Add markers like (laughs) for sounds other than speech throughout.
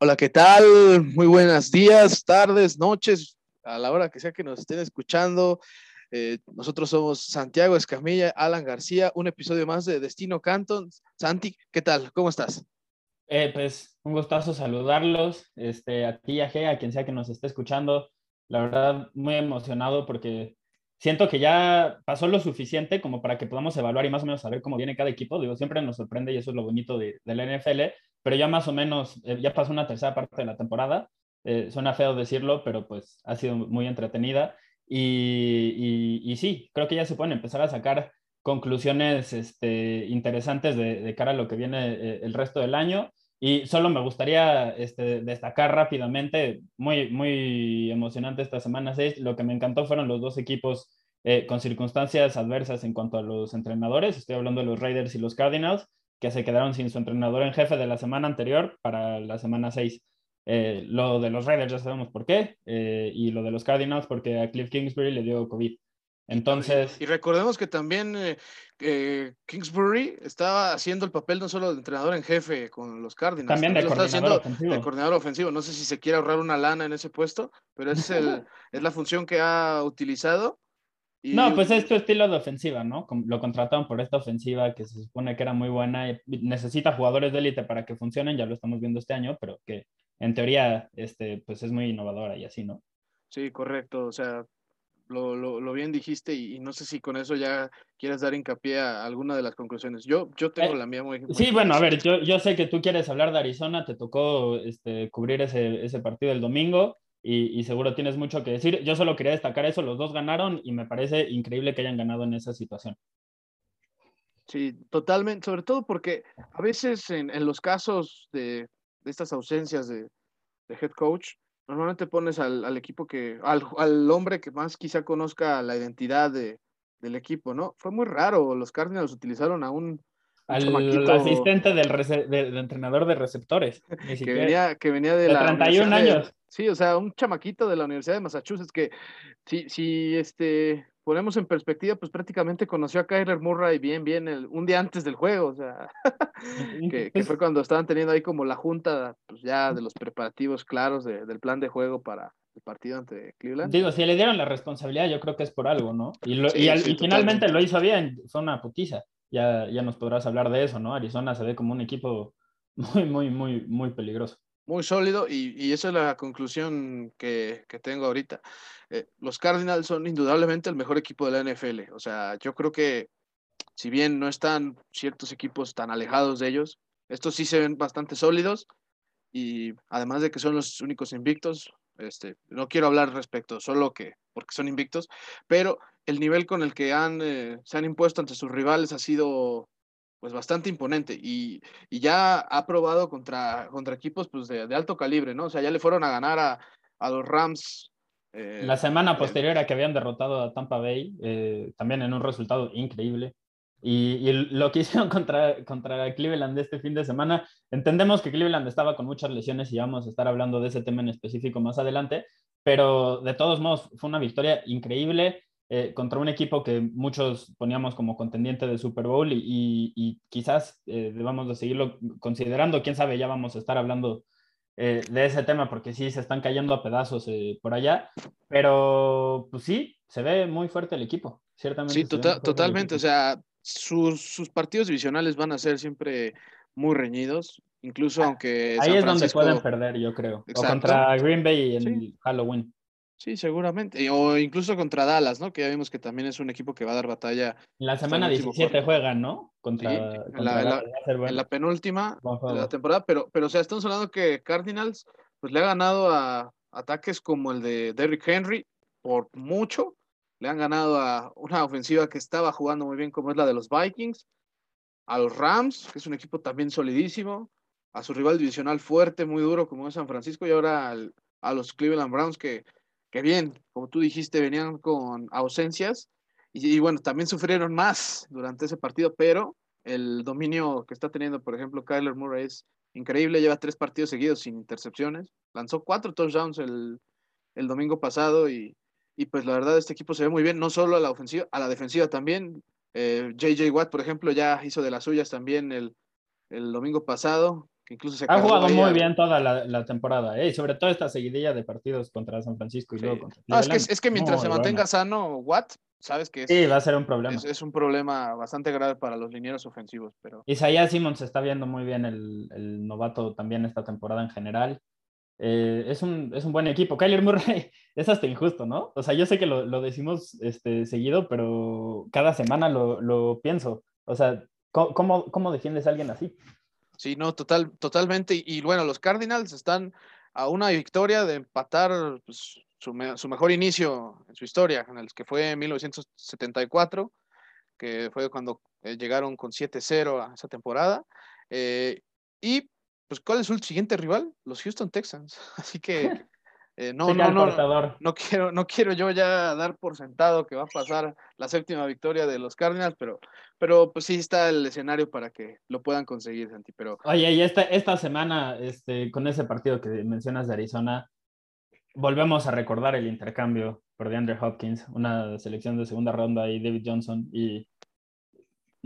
Hola, ¿qué tal? Muy buenos días, tardes, noches, a la hora que sea que nos estén escuchando. Eh, nosotros somos Santiago Escamilla, Alan García, un episodio más de Destino Canton. Santi, ¿qué tal? ¿Cómo estás? Eh, pues un gustazo saludarlos, este, a ti, a G, a quien sea que nos esté escuchando. La verdad, muy emocionado porque siento que ya pasó lo suficiente como para que podamos evaluar y más o menos saber cómo viene cada equipo. Digo, siempre nos sorprende y eso es lo bonito de, de la NFL, pero ya más o menos, eh, ya pasó una tercera parte de la temporada. Eh, suena feo decirlo, pero pues ha sido muy entretenida. Y, y, sí, creo que ya se pueden empezar a sacar conclusiones este, interesantes de, cara a lo que viene eh, el resto del año. Y solo me gustaría este, destacar rápidamente, muy, muy emocionante esta semana 6, lo que me encantó fueron los dos equipos eh, con circunstancias adversas en cuanto a los entrenadores. Estoy hablando de los Raiders y los Cardinals, que se quedaron sin su entrenador en jefe de la semana anterior para la semana 6. Eh, lo de los Raiders ya sabemos por qué, eh, y lo de los Cardinals porque a Cliff Kingsbury le dio COVID. Entonces. Y, recordemos que también eh, Kingsbury estaba haciendo el papel no solo de entrenador en jefe con los Cardinals, también de coordinador ofensivo. de coordinador ofensivo. No sé si se quiere ahorrar una lana en ese puesto, pero es, el, (laughs) es la función que ha utilizado. Y... No, pues es tu estilo de ofensiva, ¿no? Lo contrataron por esta ofensiva que se supone que era muy buena y necesita jugadores de élite para que funcionen, ya lo estamos viendo este año, pero que en teoría este, pues es muy innovadora y así, ¿no? Sí, correcto. O sea, lo, lo, lo, bien dijiste y, no sé si con eso ya quieres dar hincapié a alguna de las conclusiones. Yo, yo tengo eh, la mía muy... Sí, bueno, a ver, yo, yo sé que tú quieres hablar de Arizona, te tocó este, cubrir ese, ese partido el domingo y, y, seguro tienes mucho que decir. Yo solo quería destacar eso, los dos ganaron y me parece increíble que hayan ganado en esa situación. Sí, totalmente, sobre todo porque a veces en, en los casos de, de estas ausencias de, de head coach, normalmente pones al, al equipo que, al, al, hombre que más quizá conozca la identidad de, del equipo, ¿no? Fue muy raro, los Cardinals utilizaron a un... Al asistente del, de, del, entrenador de receptores. (laughs) que, venía, que venía de, de la... 31 años. Sí, o sea, un chamaquito de la Universidad de Massachusetts que si, si este, ponemos en perspectiva, pues prácticamente conoció a Kyler Murray bien, bien, el, un día antes del juego, o sea, (laughs) que, que, fue cuando estaban teniendo ahí como la junta, pues ya de los preparativos claros de, del plan de juego para el partido ante Cleveland. Digo, si le dieron la responsabilidad, yo creo que es por algo, ¿no? Y, lo, sí, y, al, sí, y finalmente lo hizo bien, fue una putiza. Ya, ya nos podrás hablar de eso, ¿no? Arizona se ve como un equipo muy, muy, muy, muy peligroso muy sólido y, y, esa es la conclusión que, tengo ahorita. Eh, los Cardinals son indudablemente el mejor equipo de la NFL. O sea, yo creo que si bien no están ciertos equipos tan alejados de ellos, estos sí se ven bastante sólidos y además de que son los únicos invictos, este, no quiero hablar respecto solo que porque son invictos, pero el nivel con el que han, eh, se han impuesto ante sus rivales ha sido pues bastante imponente y, y, ya ha probado contra, contra equipos pues de, de, alto calibre, ¿no? O sea, ya le fueron a ganar a, a los Rams. Eh, la semana posterior a que habían derrotado a Tampa Bay, eh, también en un resultado increíble. Y, y, lo que (laughs) hicieron contra, contra Cleveland este fin de semana, entendemos que Cleveland estaba con muchas lesiones y vamos a estar hablando de ese tema en específico más adelante, pero de todos modos fue una victoria increíble eh, contra un equipo que muchos poníamos como contendiente de Super Bowl y, y, y quizás eh, debamos de seguirlo considerando. Quién sabe, ya vamos a estar hablando eh, de ese tema porque sí se están cayendo a pedazos eh, por allá, pero pues sí, se ve muy fuerte el equipo, ciertamente. Sí, tota totalmente, o sea, sus, sus, partidos divisionales van a ser siempre muy reñidos, incluso ah, aunque... Ahí San Francisco... es donde pueden perder, yo creo. Exacto. O contra Green Bay en sí. Halloween. Sí, seguramente. O incluso contra Dallas, ¿no? Que ya vimos que también es un equipo que va a dar batalla. En la semana 17 juegan, ¿no? Contra, sí, contra en, la, la, bueno. en, la, penúltima de la temporada. Pero, pero, o sea, estamos hablando que Cardinals, pues le ha ganado a ataques como el de Derrick Henry por mucho. Le han ganado a una ofensiva que estaba jugando muy bien, como es la de los Vikings. A los Rams, que es un equipo también solidísimo. a su rival divisional fuerte, muy duro como es San Francisco y ahora a los Cleveland Browns que, que bien, como tú dijiste, venían con ausencias y, bueno, también sufrieron más durante ese partido, pero el dominio que está teniendo, por ejemplo, Kyler Murray es increíble, lleva tres partidos seguidos sin intercepciones, lanzó cuatro touchdowns el, el domingo pasado y, y, pues la verdad este equipo se ve muy bien, no solo a la ofensiva, a la defensiva también. JJ eh, Watt, por ejemplo, ya hizo de las suyas también el, el domingo pasado, que incluso se ha jugado muy bien toda la, la temporada, ¿eh? sobre todo esta seguidilla de partidos contra San Francisco y luego contra no, es, que, es que mientras se mantenga sano Watt, sabes que es, sí, va a ser un problema. Es, un problema bastante grave para los linieros ofensivos. Pero... Isaías Simmons está viendo muy bien el, el novato también esta temporada en general. Eh, es, un, es un buen equipo. Kyler Murray (laughs) es hasta injusto, ¿no? O sea, yo sé que lo, lo decimos este, seguido, pero cada semana lo, lo pienso. O sea, ¿cómo, ¿cómo, defiendes a alguien así? Sí, no, total, totalmente. Y, bueno, los Cardinals están a una victoria de empatar pues, su, su, mejor inicio en su historia, en el que fue en 1974, que fue cuando eh, llegaron con 7-0 a esa temporada. Eh, y pues, ¿cuál es su siguiente rival? Los Houston Texans. (laughs) Así que (laughs) eh, no, no, no, no, quiero, no quiero yo ya dar por sentado que va a pasar la séptima victoria de los Cardinals, pero, pero pues sí está el escenario para que lo puedan conseguir, Santi. Pero... Oye, y esta, esta semana, este, con ese partido que mencionas de Arizona, volvemos a recordar el intercambio por DeAndre Hopkins, una selección de segunda ronda y David Johnson. Y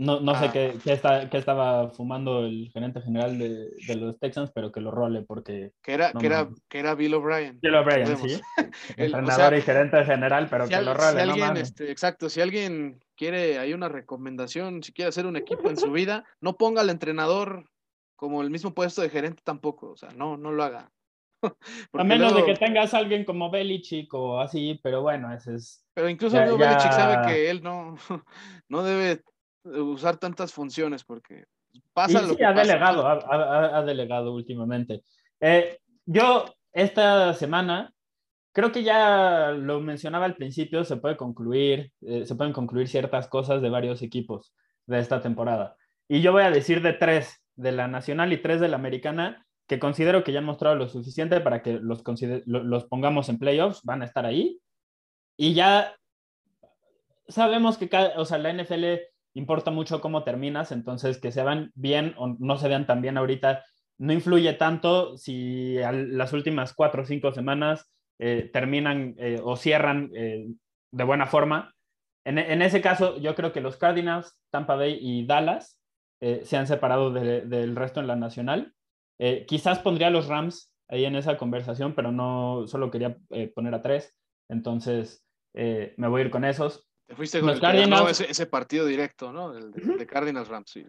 no, no sé ah. qué, qué, está, qué, estaba fumando el gerente general de, de, los Texans, pero que lo role porque... Que era, que era, que era Bill O'Brien. Bill O'Brien, sí. (laughs) Entrenador y gerente general, pero que lo role. Si alguien, este, exacto, si alguien quiere, hay una recomendación, si quiere hacer un equipo en su vida, no ponga al entrenador como el mismo puesto de gerente tampoco, o sea, no, no lo haga. (laughs) a menos de que tengas a alguien como Belichick o así, pero bueno, ese es. Pero incluso Belichick sabe que él no, (laughs) no debe usar tantas funciones porque pasa lo que ha delegado, ha, ha, delegado últimamente. Eh, yo esta semana creo que ya lo mencionaba al principio, se puede concluir, eh, se pueden concluir ciertas cosas de varios equipos de esta temporada. Y yo voy a decir de tres, de la nacional y tres de la americana, que considero que ya han mostrado lo suficiente para que los, los pongamos en playoffs, van a estar ahí. Y ya sabemos que o sea, la NFL importa mucho cómo terminas, entonces que se van bien o no se vean tan bien ahorita, no influye tanto si las últimas cuatro o cinco semanas eh, terminan eh, o cierran eh, de buena forma. En, ese caso, yo creo que los Cardinals, Tampa Bay y Dallas se han separado de, del resto en la nacional quizás pondría a los Rams ahí en esa conversación, pero no solo quería poner a tres. Entonces, me voy a ir con esos. Te fuiste con Cardinals... ese, partido directo, ¿no? El de, Cardinals Rams, sí.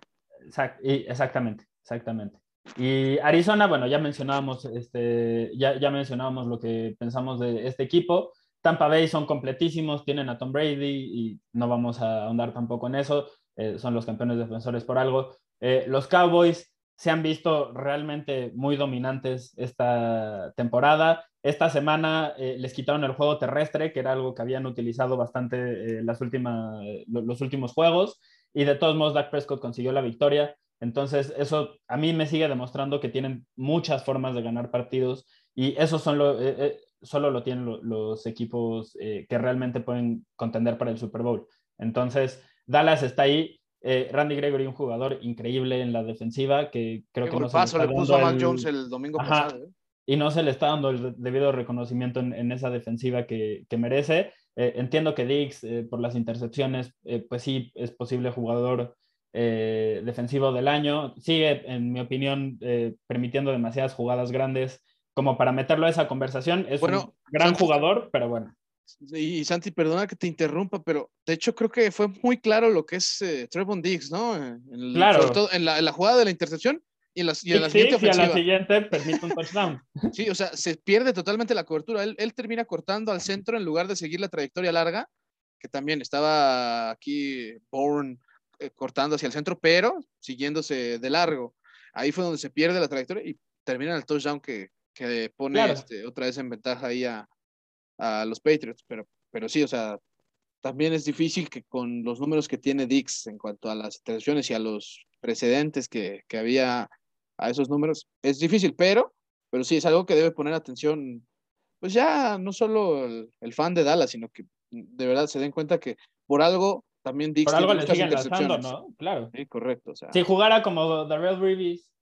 exactamente, exactamente. Y Arizona, bueno, ya mencionábamos, este, ya, ya mencionábamos lo que pensamos de este equipo. Tampa Bay son completísimos, tienen a Tom Brady y no vamos a ahondar tampoco en eso. son los campeones defensores por algo. los Cowboys se han visto realmente muy dominantes esta temporada. Esta semana eh, les quitaron el juego terrestre, que era algo que habían utilizado bastante eh, las últimas, los últimos juegos, y de todos modos Dak Prescott consiguió la victoria. Entonces, eso a mí me sigue demostrando que tienen muchas formas de ganar partidos y eso son lo, eh, solo lo tienen los equipos que realmente pueden contender para el Super Bowl. Entonces, Dallas está ahí eh, Randy Gregory, un jugador increíble en la defensiva, que creo que no se le, puso a Mac Jones el domingo pasado. ¿eh? Y no se le está dando el debido reconocimiento en, esa defensiva que, merece. Eh, entiendo que Dix, por las intercepciones, pues sí, es posible jugador defensivo del año. Sigue, en mi opinión, permitiendo demasiadas jugadas grandes como para meterlo a esa conversación. Es un gran jugador, pero bueno. Y Santi, perdona que te interrumpa, pero de hecho creo que fue muy claro lo que es eh, Trevon Diggs, ¿no? En claro. todo en, la, jugada de la intercepción y en la, y en la siguiente ofensiva. Y a la siguiente permite un touchdown. (laughs) sí, o sea, se pierde totalmente la cobertura. Él, él, termina cortando al centro en lugar de seguir la trayectoria larga, que también estaba aquí Bourne eh, cortando hacia el centro, pero siguiéndose de largo. Ahí fue donde se pierde la trayectoria y termina en el touchdown que, que pone este, otra vez en ventaja ahí a, a los Patriots, pero, pero sí, o sea, también es difícil que con los números que tiene Dix en cuanto a las intercepciones y a los precedentes que, que había a esos números, es difícil, pero, pero sí es algo que debe poner atención, pues ya no solo el, fan de Dallas, sino que de verdad se den cuenta que por algo también Dix por algo le siguen lanzando, ¿no? Claro. Sí, correcto. Si jugara como Darrell Reeves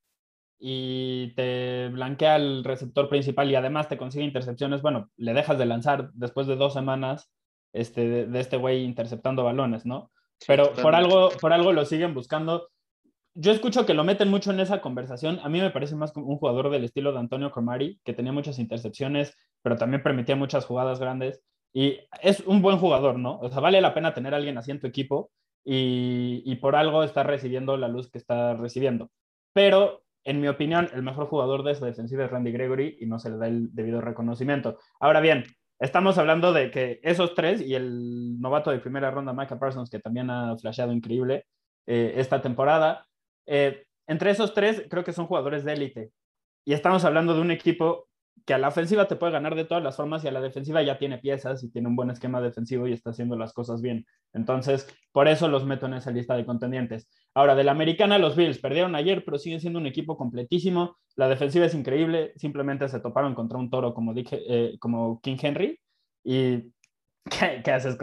y te blanquea el receptor principal y además te consigue intercepciones, bueno, le dejas de lanzar después de dos semanas este, de, este güey interceptando balones, ¿no? Pero por algo, por algo lo siguen buscando. Yo escucho que lo meten mucho en esa conversación. A mí me parece más un jugador del estilo de Antonio Comari, que tenía muchas intercepciones, pero también permitía muchas jugadas grandes. Y es un buen jugador, ¿no? O sea, vale la pena tener a alguien así en tu equipo y, y por algo está recibiendo la luz que está recibiendo. Pero en mi opinión, el mejor jugador de esa defensiva es Randy Gregory y no se le da el debido reconocimiento. Ahora bien, estamos hablando de que esos tres y el novato de primera ronda, Micah Parsons, que también ha flasheado increíble eh, esta temporada, eh, entre esos tres creo que son jugadores de élite. Y estamos hablando de un equipo que a la ofensiva te puede ganar de todas las formas y a la defensiva ya tiene piezas y tiene un buen esquema defensivo y está haciendo las cosas bien. Entonces, por eso los meto en esa lista de contendientes. Ahora, de la americana, los Bills perdieron ayer, pero siguen siendo un equipo completísimo. La defensiva es increíble. Simplemente se toparon contra un toro como, dije, eh, como King Henry. ¿Y qué, haces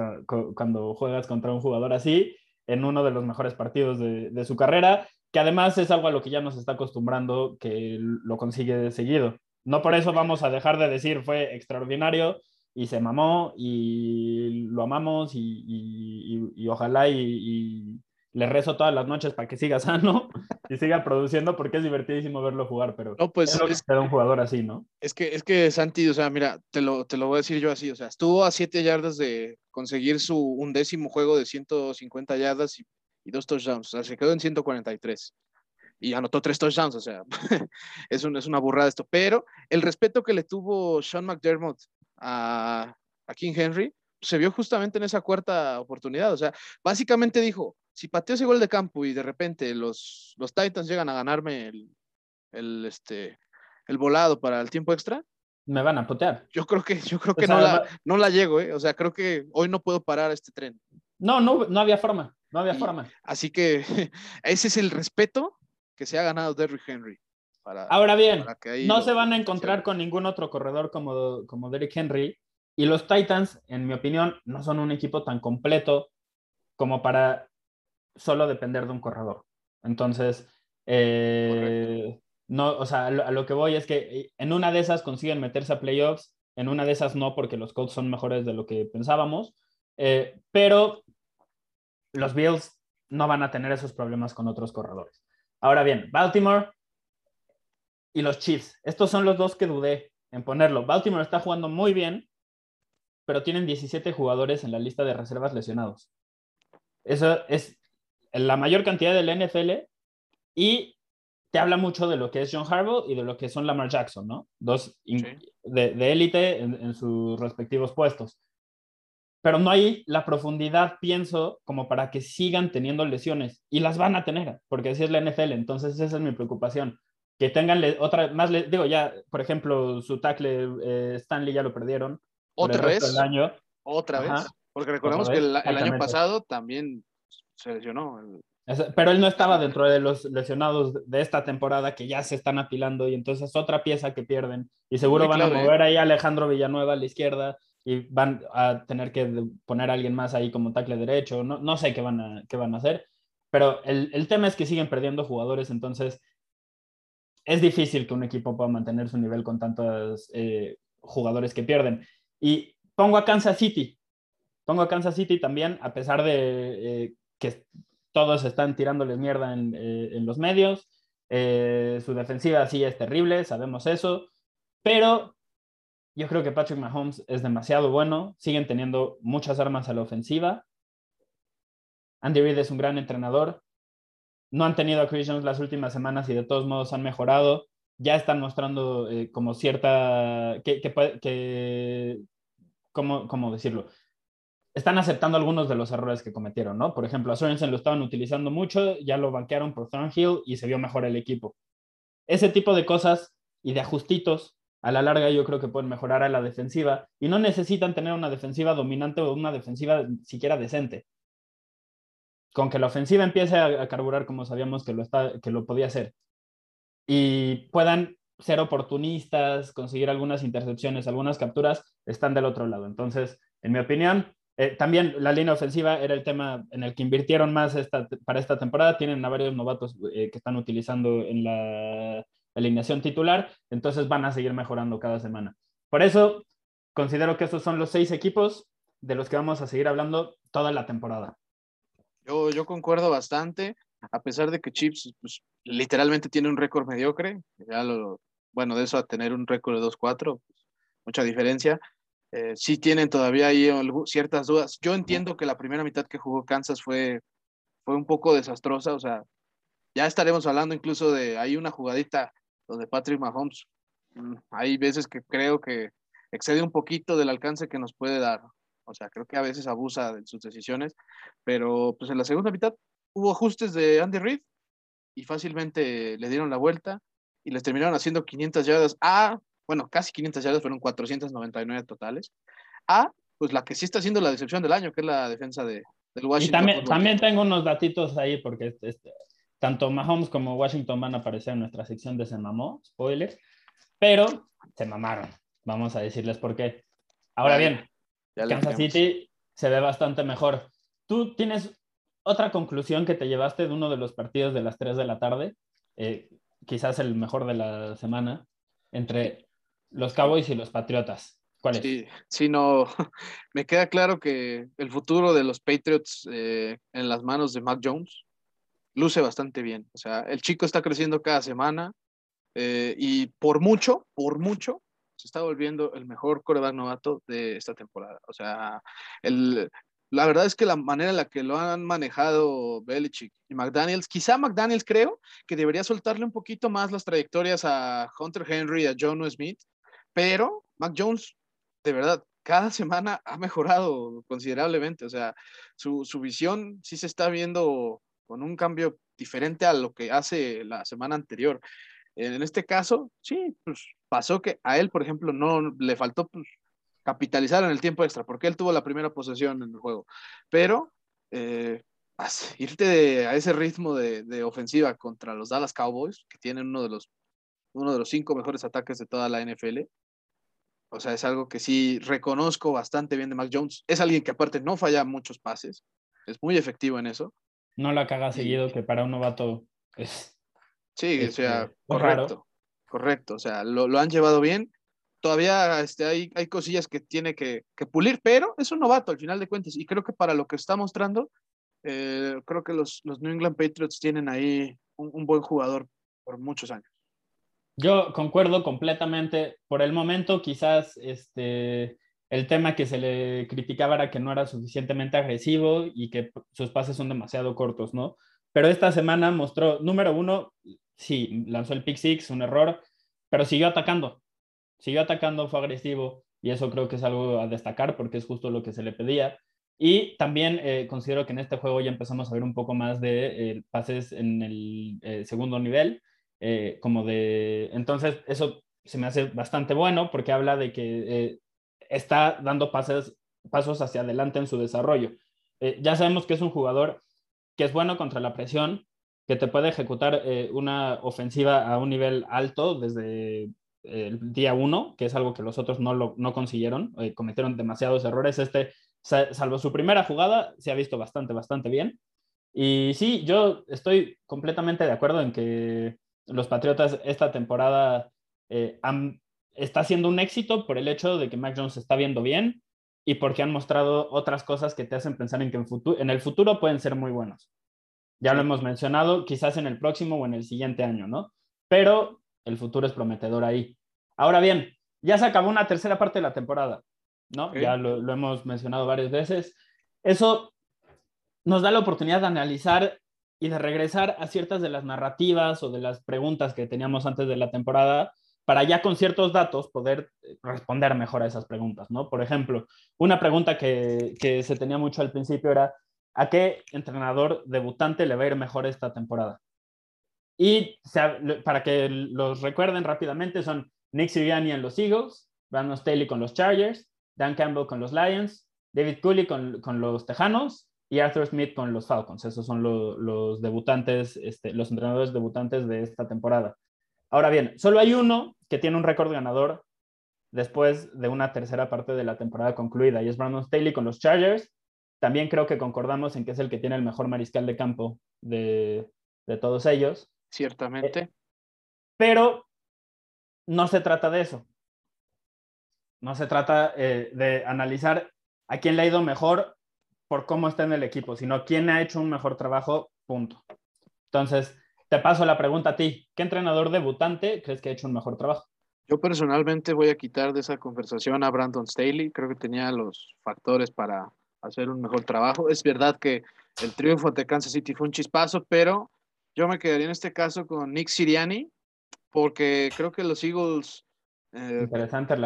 cuando juegas contra un jugador así en uno de los mejores partidos de, de su carrera? Que además es algo a lo que ya nos está acostumbrando que lo consigue seguido. No por eso vamos a dejar de decir fue extraordinario y se mamó y lo amamos y, ojalá y, le rezo todas las noches para que siga (laughs) sano y siga produciendo porque es divertidísimo verlo jugar, pero no, pues es, un jugador así, ¿no? Es que, es que Santi, o sea, mira, te lo, te lo voy a decir yo así, o sea, estuvo a siete yardas de conseguir su undécimo juego de 150 yardas y, y dos touchdowns, o sea, se quedó en 143 y anotó tres touchdowns, o sea, (laughs) es, es una burrada esto. Pero el respeto que le tuvo Sean McDermott a, a King Henry se vio justamente en esa cuarta oportunidad. O sea, básicamente dijo, si pateo ese gol de campo y de repente los, los Titans llegan a ganarme el, el, este, el volado para el tiempo extra, me van a potear. Yo creo que, yo creo que no, la, no la llego, ¿eh? O sea, creo que hoy no puedo parar este tren. No, no, no había forma, no había forma. Así que (laughs) ese es el respeto que se ha ganado Derrick Henry. Ahora bien, no se van a encontrar con ningún otro corredor como, como Derrick Henry. Y los Titans, en mi opinión, no son un equipo tan completo como para solo depender de un corredor. Entonces, eh, no, o sea, a lo, que voy es que eh, en una de esas consiguen meterse a playoffs, en una de esas no, porque los Colts son mejores de lo que pensábamos. Eh, pero los Bills no van a tener esos problemas con otros corredores. Ahora bien, Baltimore y los Chiefs. Estos son los dos que dudé en ponerlo. Baltimore está jugando muy bien, pero tienen 17 jugadores en la lista de reservas lesionados. Eso es la mayor cantidad del NFL y te habla mucho de lo que es John Harbaugh y de lo que son Lamar Jackson, ¿no? Dos de élite en, sus respectivos puestos pero no hay la profundidad, pienso, como para que sigan teniendo lesiones. Y las van a tener, porque así es la NFL. Entonces, esa es mi preocupación. Que tengan otra, más, digo, ya, por ejemplo, su tackle eh, Stanley ya lo perdieron. ¿Otra vez? Año. ¿Otra vez? Porque recordamos que el, año pasado también se lesionó. Pero él no estaba dentro de los lesionados de esta temporada que ya se están apilando y entonces otra pieza que pierden. Y seguro van a mover ahí a Alejandro Villanueva a la izquierda y van a tener que poner a alguien más ahí como tackle derecho, no, no sé qué van, a, qué van a hacer, pero el, el, tema es que siguen perdiendo jugadores, entonces es difícil que un equipo pueda mantener su nivel con tantos eh, jugadores que pierden. Y pongo a Kansas City, pongo a Kansas City también, a pesar de eh, que todos están tirándoles mierda en, eh, en los medios, su defensiva sí es terrible, sabemos eso, pero yo creo que Patrick Mahomes es demasiado bueno, siguen teniendo muchas armas a la ofensiva. Andy Reid es un gran entrenador. No han tenido a Chris Jones las últimas semanas y de todos modos han mejorado. Ya están mostrando eh, como cierta, que, que, ¿cómo, decirlo? Están aceptando algunos de los errores que cometieron, ¿no? Por ejemplo, a Sorensen lo estaban utilizando mucho, ya lo banquearon por Thornhill y se vio mejor el equipo. Ese tipo de cosas y de ajustitos a la larga yo creo que pueden mejorar a la defensiva y no necesitan tener una defensiva dominante o una defensiva siquiera decente. Con que la ofensiva empiece a, carburar como sabíamos que lo, está, que lo podía hacer y puedan ser oportunistas, conseguir algunas intercepciones, algunas capturas, están del otro lado. Entonces, en mi opinión, eh, también la línea ofensiva era el tema en el que invirtieron más para esta temporada. Tienen a varios novatos eh, que están utilizando en la alineación titular, entonces van a seguir mejorando cada semana. Por eso, considero que estos son los seis equipos de los que vamos a seguir hablando toda la temporada. Yo, yo concuerdo bastante, a pesar de que Chips pues, literalmente tiene un récord mediocre, ya lo, bueno, de eso a tener un récord de 2-4, pues, mucha diferencia. Eh, sí tienen todavía ahí ciertas dudas. Yo entiendo que la primera mitad que jugó Kansas fue, fue un poco desastrosa, o sea, ya estaremos hablando incluso de, hay una jugadita donde Patrick Mahomes, mm, hay veces que creo que excede un poquito del alcance que nos puede dar. O sea, creo que a veces abusa de sus decisiones, pero pues en la segunda mitad hubo ajustes de Andy Reid y fácilmente le dieron la vuelta y les terminaron haciendo 500 yardas a, bueno, casi 500 yardas, fueron 499 totales, a, pues la que sí está siendo la decepción del año, que es la defensa de, del Washington. Y también, también tengo unos datitos ahí, porque este, este, tanto Mahomes como Washington van a aparecer en nuestra sección de Se Mamó, spoilers, pero se mamaron. Vamos a decirles por qué. Ahora bien, Kansas City se ve bastante mejor. Tú tienes otra conclusión que te llevaste de uno de los partidos de las 3 de la tarde, eh, quizás el mejor de la semana, entre los Cowboys y los Patriotas. ¿Cuál es? Sí, sí, no, (laughs) me queda claro que el futuro de los Patriots eh, en las manos de Mac Jones luce bastante bien. O sea, el chico está creciendo cada semana eh, y por mucho, por mucho, se está volviendo el mejor coreback novato de esta temporada. O sea, el, la verdad es que la manera en la que lo han manejado Belichick y McDaniels, quizá McDaniels creo que debería soltarle un poquito más las trayectorias a Hunter Henry y a John Smith, pero Mac Jones, de verdad, cada semana ha mejorado considerablemente. O sea, su, su visión sí se está viendo con un cambio diferente a lo que hace la semana anterior. En este caso, sí, pues pasó que a él, por ejemplo, no le faltó pues, capitalizar en el tiempo extra, porque él tuvo la primera posesión en el juego. Pero eh, irte a ese ritmo de, ofensiva contra los Dallas Cowboys, que tienen uno de los uno de los cinco mejores ataques de toda la NFL. O sea, es algo que sí reconozco bastante bien de Mac Jones. Es alguien que aparte no falla muchos pases. Es muy efectivo en eso. No la caga seguido, que para un novato es Sí, o sea, este, correcto, correcto, o sea, lo, han llevado bien. Todavía este, hay, hay cosillas que tiene que, pulir, pero es un novato al final de cuentas. Y creo que para lo que está mostrando, eh, creo que los, los, New England Patriots tienen ahí un, buen jugador por muchos años. Yo concuerdo completamente. Por el momento, quizás este, el tema que se le criticaba era que no era suficientemente agresivo y que sus pases son demasiado cortos, ¿no? Pero esta semana mostró, número uno, sí, lanzó el pick six, un error, pero siguió atacando. Siguió atacando, fue agresivo y eso creo que es algo a destacar porque es justo lo que se le pedía. Y también eh, considero que en este juego ya empezamos a ver un poco más de eh, pases en el eh, segundo nivel, como de... Entonces, eso se me hace bastante bueno porque habla de que está dando pases, pasos hacia adelante en su desarrollo. ya sabemos que es un jugador que es bueno contra la presión, que te puede ejecutar eh, una ofensiva a un nivel alto desde el día uno, que es algo que los otros no, lo, no consiguieron, eh, cometieron demasiados errores. Este, salvo su primera jugada, se ha visto bastante, bastante bien. Y sí, yo estoy completamente de acuerdo en que los Patriotas esta temporada eh, está siendo un éxito por el hecho de que Mac Jones está viendo bien y porque han mostrado otras cosas que te hacen pensar en que en, futuro, en el futuro pueden ser muy buenos. Ya lo hemos mencionado, quizás en el próximo o en el siguiente año, ¿no? Pero el futuro es prometedor ahí. Ahora bien, ya se acabó una tercera parte de la temporada, ¿no? Ya lo, lo hemos mencionado varias veces. Eso nos da la oportunidad de analizar y de regresar a ciertas de las narrativas o de las preguntas que teníamos antes de la temporada para ya con ciertos datos poder responder mejor a esas preguntas, ¿no? Por ejemplo, una pregunta que, que se tenía mucho al principio era, ¿A qué entrenador debutante le va a ir mejor esta temporada? Y para que los recuerden rápidamente, son Nick Sirianni en los Eagles, Brandon Staley con los Chargers, Dan Campbell con los Lions, David Cooley con, con los Tejanos y Arthur Smith con los Falcons. Esos son los debutantes, este, los entrenadores debutantes de esta temporada. Ahora bien, solo hay uno que tiene un récord ganador después de una tercera parte de la temporada concluida y es Brandon Staley con los Chargers. También creo que concordamos en que es el que tiene el mejor mariscal de campo de, todos ellos. Ciertamente. Eh, pero no se trata de eso. No se trata eh, de analizar a quién le ha ido mejor por cómo está en el equipo, sino quién ha hecho un mejor trabajo, punto. Entonces, te paso la pregunta a ti. ¿Qué entrenador debutante crees que ha hecho un mejor trabajo? Yo personalmente voy a quitar de esa conversación a Brandon Staley. Creo que tenía los factores para hacer un mejor trabajo. Es verdad que el triunfo de Kansas City fue un chispazo, pero yo me quedaría en este caso con Nick Siriani, porque creo que los Eagles eh,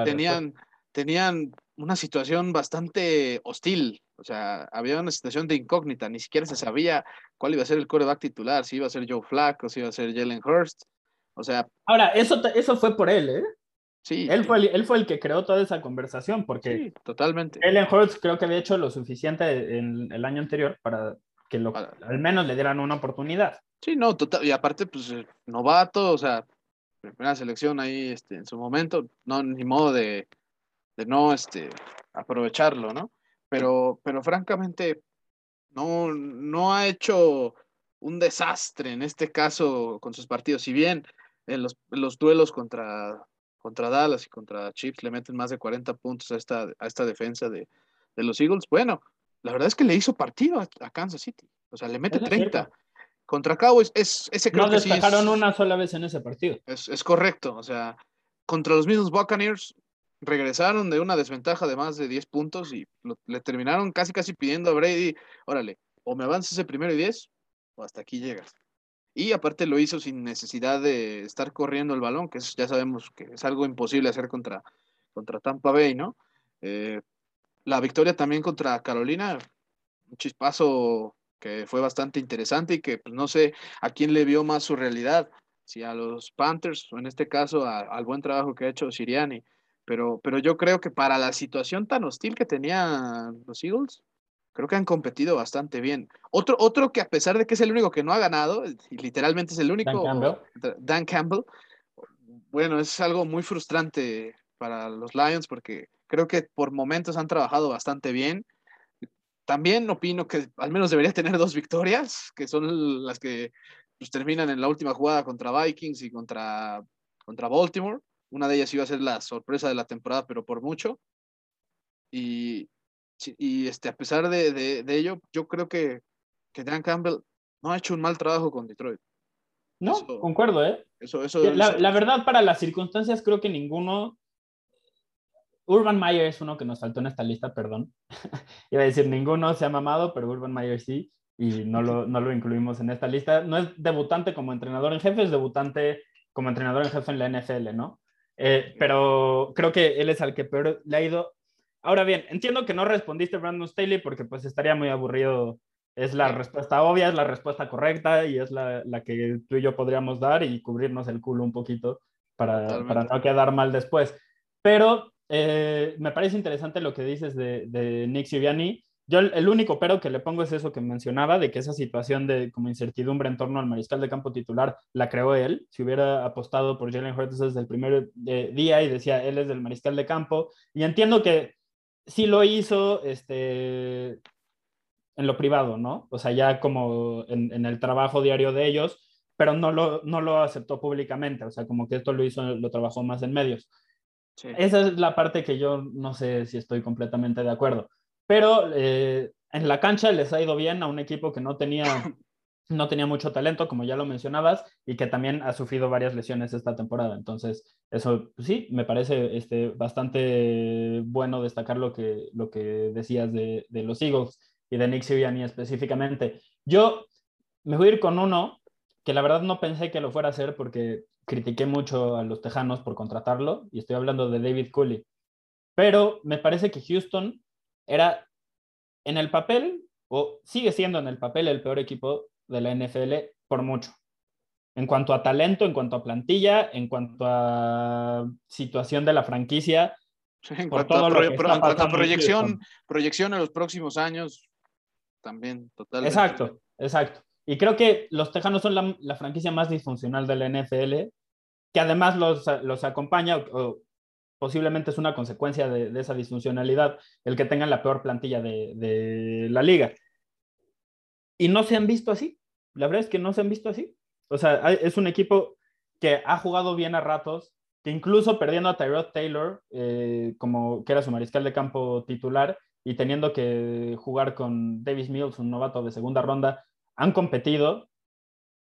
tenían, tenían una situación bastante hostil. O sea, había una situación de incógnita. Ni siquiera se sabía cuál iba a ser el coreback titular, si iba a ser Joe Flacco, si iba a ser Jalen Hurst. O sea. Ahora, eso, eso fue por él, ¿eh? Sí. Él fue, el, él fue el que creó toda esa conversación, porque. Sí, totalmente. Jalen Hurts creo que había hecho lo suficiente en el año anterior para que lo, al menos le dieran una oportunidad. Sí, no, total. Y aparte, pues, eh, novato, o sea, primera selección ahí este, en su momento, no, ni modo de, de no este, aprovecharlo, ¿no? Pero, pero francamente, no, no ha hecho un desastre en este caso con sus partidos. Si bien en los, los duelos contra, contra Dallas y contra Chiefs le meten más de 40 puntos a esta, a esta defensa de, de los Eagles, bueno, la verdad es que le hizo partido a, Kansas City. O sea, le mete 30. Contra Cowboys es ese creo no despejaron una sola vez en ese partido. Es, es, correcto. O sea, contra los mismos Buccaneers regresaron de una desventaja de más de 10 puntos y le terminaron casi casi pidiendo a Brady, órale, o me avances el primero y 10 o hasta aquí llegas. Y aparte lo hizo sin necesidad de estar corriendo el balón, que ya sabemos que es algo imposible hacer contra, contra Tampa Bay, ¿no? Eh, la victoria también contra Carolina, un chispazo que fue bastante interesante y que pues, no sé a quién le vio más su realidad, si a los Panthers o en este caso al buen trabajo que ha hecho Siriani. Pero, pero yo creo que para la situación tan hostil que tenían los Eagles, creo que han competido bastante bien. Otro, otro que a pesar de que es el único que no ha ganado, y literalmente es el único, Dan Campbell, Dan Campbell bueno, es algo muy frustrante para los Lions porque creo que por momentos han trabajado bastante bien también opino que al menos debería tener dos victorias, que son las que pues, terminan en la última jugada contra Vikings y contra, contra Baltimore. Una de ellas iba a ser la sorpresa de la temporada, pero por mucho. Y, y este, a pesar de, de, ello, yo creo que, que Dan Campbell no ha hecho un mal trabajo con Detroit. No, concuerdo, ¿eh? Eso, eso, la, la, verdad, para las circunstancias, creo que ninguno Urban Meyer es uno que nos faltó en esta lista, perdón. (laughs) Iba a decir, ninguno se ha mamado, pero Urban Meyer sí, y no lo, no lo incluimos en esta lista. No es debutante como entrenador en jefe, es debutante como entrenador en jefe en la NFL, ¿no? Eh, pero creo que él es al que peor le ha ido. Ahora bien, entiendo que no respondiste Brandon Staley porque pues estaría muy aburrido. Es la respuesta obvia, es la respuesta correcta y es la, la que tú y yo podríamos dar y cubrirnos el culo un poquito para, para no quedar mal después. Pero eh, me parece interesante lo que dices de, de Nick Sirianni. Yo el, único pero que le pongo es eso que mencionaba, de que esa situación de como incertidumbre en torno al mariscal de campo titular la creó él. Si hubiera apostado por Jalen Hurts desde el primer eh, día y decía, él es del mariscal de campo. Y entiendo que sí lo hizo este, en lo privado, ¿no? O sea, ya como en, en el trabajo diario de ellos, pero no lo, no lo aceptó públicamente. O sea, como que esto lo hizo, lo trabajó más en medios. Esa es la parte que yo no sé si estoy completamente de acuerdo. Pero eh, en la cancha les ha ido bien a un equipo que no tenía, (coughs) no tenía mucho talento, como ya lo mencionabas, y que también ha sufrido varias lesiones esta temporada. Entonces, eso pues sí, me parece este, bastante bueno destacar lo que, lo que decías de, de los Eagles y de Nick Sirianni específicamente. Yo me voy a ir con uno que la verdad no pensé que lo fuera a hacer porque critiqué mucho a los Tejanos por contratarlo y estoy hablando de David Cooley. Pero me parece que Houston era en el papel, o sigue siendo en el papel, el peor equipo de la NFL por mucho. En cuanto a talento, en cuanto a plantilla, en cuanto a situación de la franquicia. en cuanto a, proyección, proyección en los próximos años, también totalmente. Exacto, exacto. Y creo que los Tejanos son la, franquicia más disfuncional de la NFL que además los, los acompaña o, posiblemente es una consecuencia de, esa disfuncionalidad el que tengan la peor plantilla de, la liga. Y no se han visto así. La verdad es que no se han visto así. O sea, es un equipo que ha jugado bien a ratos, que incluso perdiendo a Tyrod Taylor, eh, como que era su mariscal de campo titular, y teniendo que jugar con Davis Mills, un novato de segunda ronda, han competido.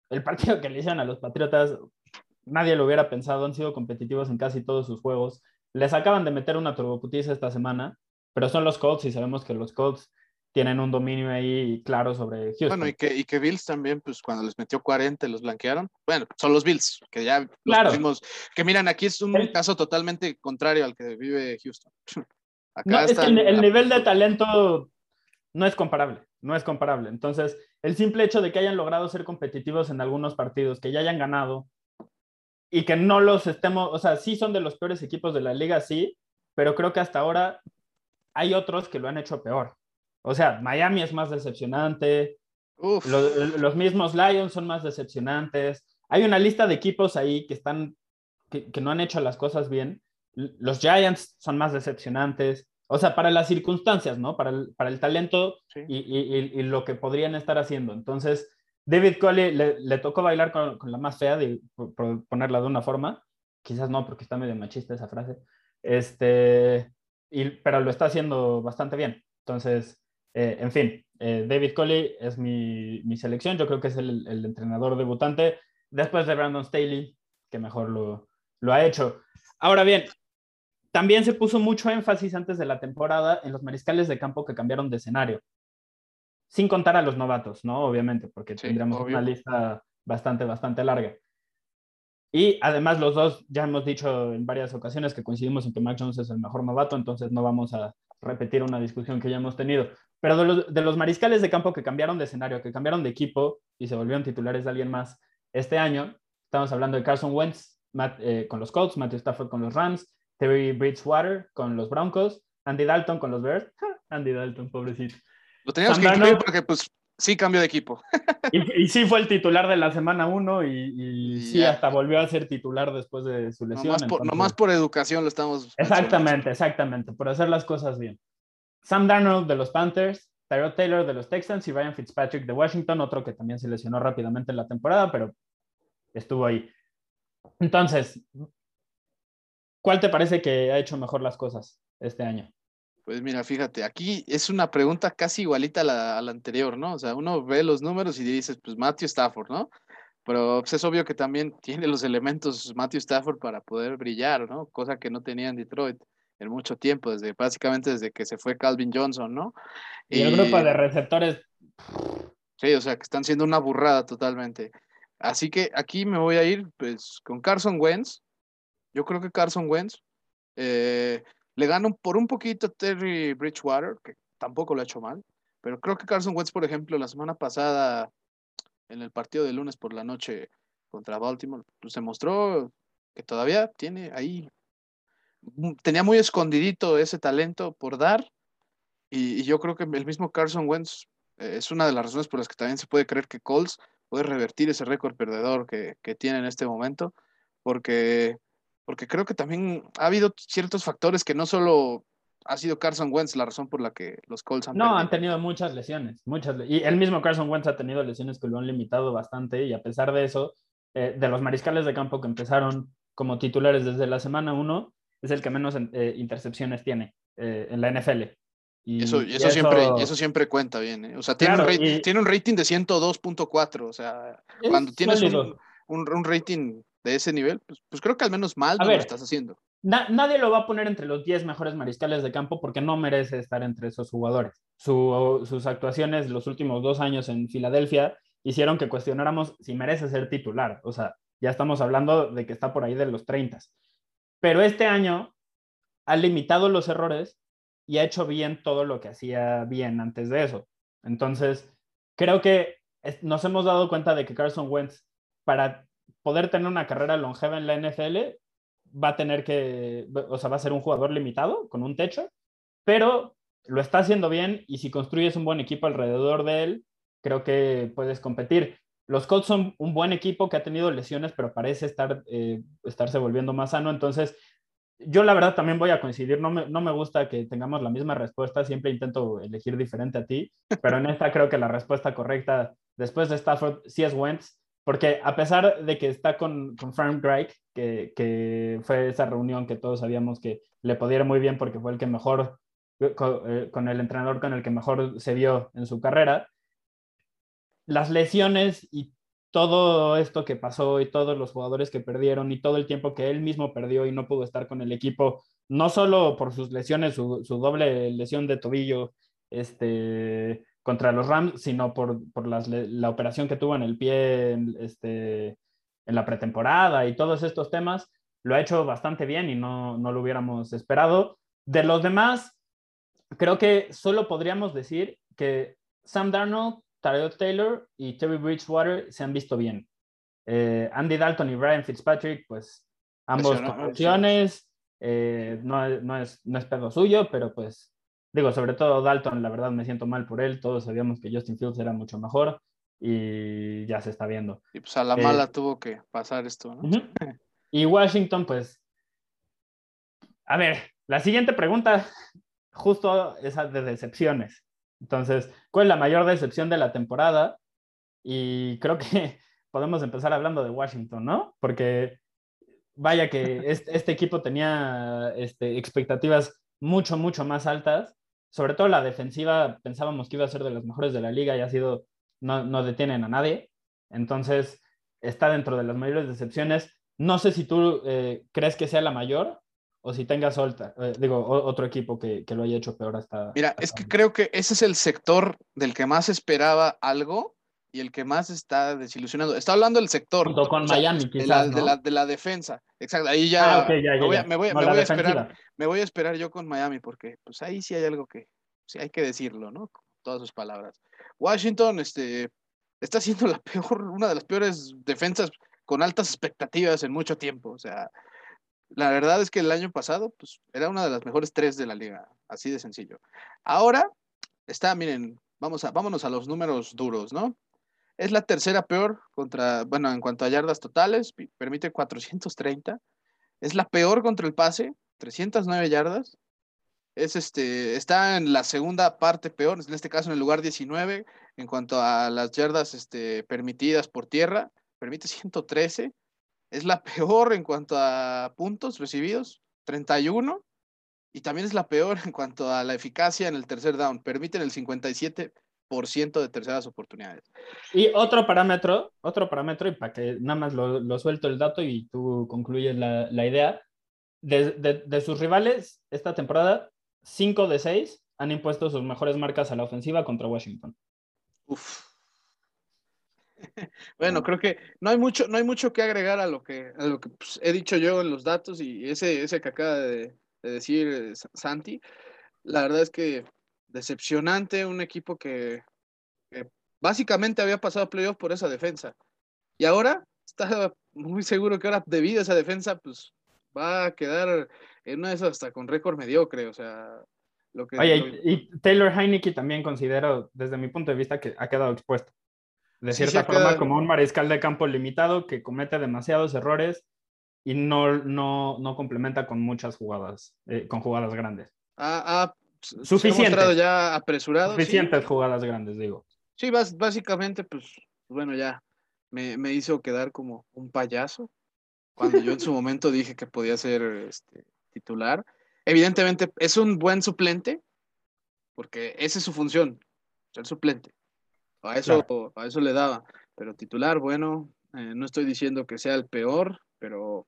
El partido que le hicieron a los Patriotas, nadie lo hubiera pensado, han sido competitivos en casi todos sus juegos. Les acaban de meter una turboputiza esta semana, pero son los Colts y sabemos que los Colts tienen un dominio ahí claro sobre Houston. Bueno, y que, y que Bills también, pues cuando les metió 40 los blanquearon. Bueno, son los Bills, que ya los pusimos, que miran, aquí es un caso totalmente contrario al que vive Houston. (laughs) Acá es que el, nivel de talento no es comparable, no es comparable. Entonces, el simple hecho de que hayan logrado ser competitivos en algunos partidos, que ya hayan ganado y que no los estemos, o sea, sí son de los peores equipos de la liga, sí, pero creo que hasta ahora hay otros que lo han hecho peor. O sea, Miami es más decepcionante. Los, mismos Lions son más decepcionantes. Hay una lista de equipos ahí que están, que, no han hecho las cosas bien. Los Giants son más decepcionantes. O sea, para las circunstancias, ¿no? Para el, para el talento y, lo que podrían estar haciendo. Entonces, David Coley le, tocó bailar con, la más fea, de, ponerla de una forma. Quizás no, porque está medio machista esa frase. Este, pero lo está haciendo bastante bien. Entonces, eh, en fin, eh, David Coley es mi, selección. Yo creo que es el, entrenador debutante después de Brandon Staley, que mejor lo ha hecho. Ahora bien, también se puso mucho énfasis antes de la temporada en los mariscales de campo que cambiaron de escenario. Sin contar a los novatos, ¿no? Obviamente, porque tendríamos una lista bastante, bastante larga. Y además los dos ya hemos dicho en varias ocasiones que coincidimos en que Mac Jones es el mejor novato, entonces no vamos a repetir una discusión que ya hemos tenido. Pero de los, mariscales de campo que cambiaron de escenario, que cambiaron de equipo y se volvieron titulares de alguien más este año, estamos hablando de Carson Wentz eh, con los Colts, Matthew Stafford con los Rams, Terry Bridgewater con los Broncos, Andy Dalton con los Bears. (laughs) Andy Dalton, pobrecito. Lo teníamos que incluir porque pues sí cambió de equipo. (laughs) y, sí fue el titular de la semana 1 y, sí hasta volvió a ser titular después de su lesión. No más por, educación lo estamos. Exactamente, exactamente, por hacer las cosas bien. Sam Darnold de los Panthers, Tyrod Taylor de los Texans y Ryan Fitzpatrick de Washington, otro que también se lesionó rápidamente en la temporada, pero estuvo ahí. Entonces, ¿cuál te parece que ha hecho mejor las cosas este año? Pues mira, fíjate, aquí es una pregunta casi igualita a la, anterior, ¿no? O sea, uno ve los números y dices, pues Matthew Stafford, ¿no? Pero pues, es obvio que también (laughs) tiene los elementos Matthew Stafford para poder brillar, ¿no? Cosa que no tenía en Detroit en mucho tiempo, desde básicamente desde que se fue Calvin Johnson, ¿no? Y, el grupo de receptores. Sí, o sea, que están siendo una burrada totalmente. Así que aquí me voy a ir, pues, con Carson Wentz. Yo creo que Carson Wentz eh, le ganó por un poquito Terry Bridgewater, que tampoco lo ha hecho mal, pero creo que Carson Wentz, por ejemplo, la semana pasada, en el partido de lunes por la noche contra Baltimore, pues se mostró que todavía tiene ahí, tenía muy escondidito ese talento por dar, y, yo creo que el mismo Carson Wentz eh, es una de las razones por las que también se puede creer que Colts puede revertir ese récord perdedor que, que tiene en este momento, porque porque creo que también ha habido ciertos factores que no solo ha sido Carson Wentz la razón por la que los Colts han No, han tenido muchas lesiones, muchas y el mismo Carson Wentz ha tenido lesiones que lo han limitado bastante y a pesar de eso, eh, de los mariscales de campo que empezaron como titulares desde la semana 1, es el que menos eh, intercepciones tiene eh, en la NFL. Y eso, eso, Siempre, eso siempre cuenta bien. O sea, tiene, un rating, tiene un rating de 102.4. O sea, cuando tienes un, un, rating de ese nivel, pues, pues, creo que al menos mal no lo estás haciendo. nadie lo va a poner entre los 10 mejores mariscales de campo porque no merece estar entre esos jugadores. sus actuaciones los últimos dos años en Filadelfia hicieron que cuestionáramos si merece ser titular. O sea, ya estamos hablando de que está por ahí de los 30. Pero este año ha limitado los errores y ha hecho bien todo lo que hacía bien antes de eso. Entonces, creo que nos hemos dado cuenta de que Carson Wentz, para poder tener una carrera longeva en la NFL, va a tener que, o sea, va a ser un jugador limitado, con un techo, pero lo está haciendo bien y si construyes un buen equipo alrededor de él, creo que puedes competir. los Colts son un buen equipo que ha tenido lesiones, pero parece estar, eh, estarse volviendo más sano. Entonces, yo la verdad también voy a coincidir, no me, no me gusta que tengamos la misma respuesta, siempre intento elegir diferente a ti, pero en esta creo que la respuesta correcta después de Stafford sí es Wentz, porque a pesar de que está con, con Frank Reich, que, que, fue esa reunión que todos sabíamos que le podía ir muy bien porque fue el que mejor, con, eh, con el entrenador con el que mejor se vio en su carrera, las lesiones y todo esto que pasó y todos los jugadores que perdieron y todo el tiempo que él mismo perdió y no pudo estar con el equipo, no solo por sus lesiones, su doble lesión de tobillo este, contra los Rams, sino por, por las, la operación que tuvo en el pie este, en la pretemporada y todos estos temas, lo ha hecho bastante bien y no, no lo hubiéramos esperado. De los demás, creo que solo podríamos decir que Sam Darnold Tyrell Taylor y Terry Bridgewater se han visto bien. Eh, Andy Dalton y Brian Fitzpatrick, pues ambos con opciones, eh, no, no, es, no es pedo suyo, pero pues digo, sobre todo Dalton, la verdad me siento mal por él, todos sabíamos que Justin Fields era mucho mejor y ya se está viendo. Y pues a la mala eh, tuvo que pasar esto, ¿no? (laughs) Y Washington, pues, a ver, la siguiente pregunta justo es de decepciones. Entonces, ¿cuál es la mayor decepción de la temporada? Y creo que (laughs) podemos empezar hablando de Washington, ¿no? Porque vaya que (laughs) este, este, equipo tenía este, expectativas mucho, mucho más altas. Sobre todo la defensiva, pensábamos que iba a ser de las mejores de la liga y ha sido, no, no detienen a nadie. Entonces, está dentro de las mayores decepciones. No sé si tú eh, crees que sea la mayor, o si tengas solta, eh, digo, otro equipo que, que, lo haya hecho peor hasta. Mira, hasta es que creo que ese es el sector del que más esperaba algo y el que más está desilusionado. Está hablando del sector. Junto con o sea, Miami, quizás. De la, ¿no? de, la, de la, defensa. Exacto. Ahí ya. Ah, okay, ya, ya, me, voy, ya. me, voy, no, me la voy a esperar. Me voy a esperar yo con Miami porque pues ahí sí hay algo que sí hay que decirlo, ¿no? Con todas sus palabras. Washington, este, está siendo la (laughs) peor, una de las peores defensas con altas expectativas en mucho tiempo. O sea, la verdad es que el año pasado, pues, era una de las mejores tres de la liga, así de sencillo. Ahora está, miren, vamos a, vámonos a los números duros, ¿no? Es la tercera peor contra, bueno, en cuanto a yardas totales, permite 430. Es la peor contra el pase, 309 yardas. Es este, está en la segunda parte peor, en este caso en el lugar 19, en cuanto a las yardas este, permitidas por tierra, permite 113 es la (laughs) peor en cuanto a puntos recibidos, 31, y también es la peor en cuanto a la eficacia en el tercer down, permiten el 57% de terceras oportunidades. Y otro parámetro, otro parámetro, y para que nada más lo, lo suelto el dato y tú concluyes la, la idea, de, de, de, sus rivales esta temporada, 5 de 6 han impuesto sus mejores marcas a la ofensiva contra Washington. Uf. (laughs) Bueno, creo que no hay mucho, no hay mucho que agregar a lo que, a lo que pues, he dicho yo en los datos y ese, ese que acaba de, de, decir eh, Santi. La verdad es que decepcionante un equipo que, que básicamente había pasado playoff por esa defensa. Y ahora está (laughs) muy seguro que ahora debido a esa defensa, pues va a quedar en una de esas hasta con récord mediocre. O sea, lo que. Oye, lo... y Taylor Heineke también considero, desde mi punto de vista, que ha quedado expuesto de cierta sí, forma queda... como un mariscal de campo limitado que comete demasiados errores y no, no, no complementa con muchas jugadas, eh, con jugadas grandes. Ah, ah suficientes. ya apresurado. Suficientes ¿sí? jugadas grandes, digo. Sí, básicamente, pues, bueno, ya me, me, hizo quedar como un payaso cuando yo en su momento (laughs) dije que podía ser este, titular. Evidentemente es un buen suplente, porque esa es su función, ser suplente. A eso, claro. a eso le daba. Pero titular, bueno, eh, no estoy diciendo que sea el peor, pero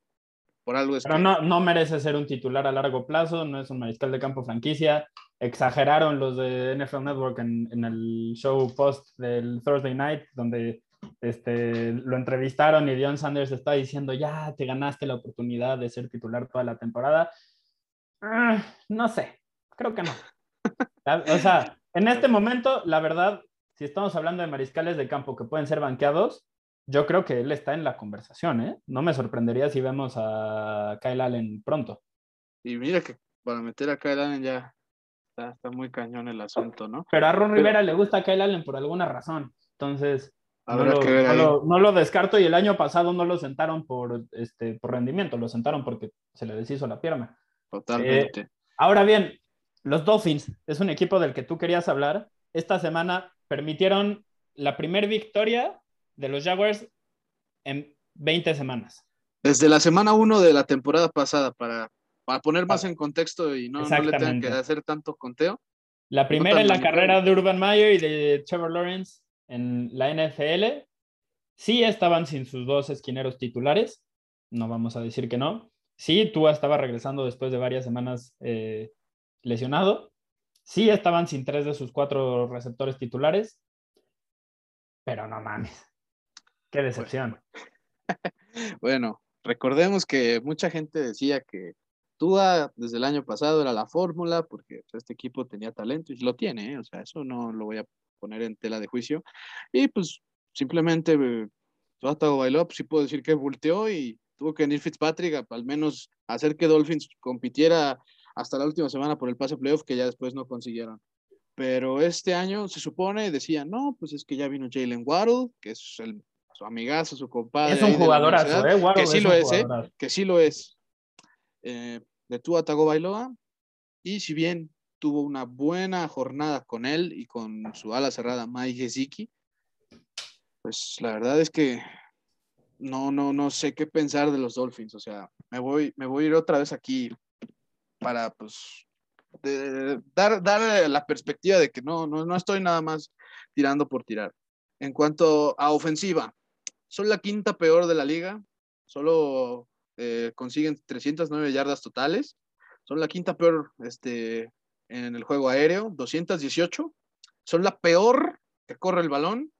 por algo es pero que... no, no merece ser un titular a largo plazo, no es un mariscal de campo franquicia. Exageraron los de NFL Network en, en el show post del Thursday Night, donde este, lo entrevistaron y Dion Sanders está diciendo, ya te ganaste la oportunidad de ser titular toda la temporada. Uh, no sé, creo que no. o sea, en este momento, la verdad, si estamos hablando de mariscales de campo que pueden ser banqueados, yo creo que él está en la conversación, ¿eh? No me sorprendería si vemos a Kyle Allen pronto. Y mira que para meter a Kyle Allen ya está, está muy cañón el asunto, ¿no? Pero a Ron Pero... Rivera le gusta a Kyle Allen por alguna razón. Entonces. No lo, no, lo, descarto y el año pasado no lo sentaron por, este, por rendimiento, lo sentaron porque se le deshizo la pierna. Totalmente. Eh, ahora bien, los Dolphins es un equipo del que tú querías hablar. Esta semana permitieron la primera victoria de los Jaguars en 20 semanas. Desde la semana 1 de la temporada pasada, para, para poner más en contexto y no, no le tengan que hacer tanto conteo. La primera en la carrera de Urban Meyer y de Trevor Lawrence en la NFL. Sí estaban sin sus dos esquineros titulares, no vamos a decir que no. Sí, Tua estaba regresando después de varias semanas eh, lesionado. Sí estaban sin tres de sus cuatro receptores titulares, pero no mames. Qué decepción. (laughs) Bueno, recordemos que mucha gente decía que Tua desde el año pasado era la fórmula porque pues, este equipo tenía talento y lo tiene, ¿eh? o sea, eso no lo voy a poner en tela de juicio. Y pues simplemente eh, Tua bailó, pues sí puedo decir que volteó y tuvo que venir Fitzpatrick al menos hacer que Dolphins compitiera hasta la última semana por el pase playoff que ya después no consiguieron. Pero este año se supone, decían, no, pues es que ya vino Jalen Waddle, que es el, su amigazo, su compadre. Es un jugadorazo, ¿eh? que sí lo es, ¿eh? Que sí lo es. Eh, de Tua Bailoa. Y si bien tuvo una buena jornada con él y con su ala cerrada Mike Gesicki, pues la verdad es que no, no, no sé qué pensar de los Dolphins. O sea, me voy, me voy a ir otra vez aquí para pues dar, dar la perspectiva de que no, no, no estoy nada más tirando por tirar. En cuanto a ofensiva, son la quinta peor de la liga, solo eh, consiguen 309 yardas totales, son la quinta peor este, en el juego aéreo, 218, son la peor que corre el balón,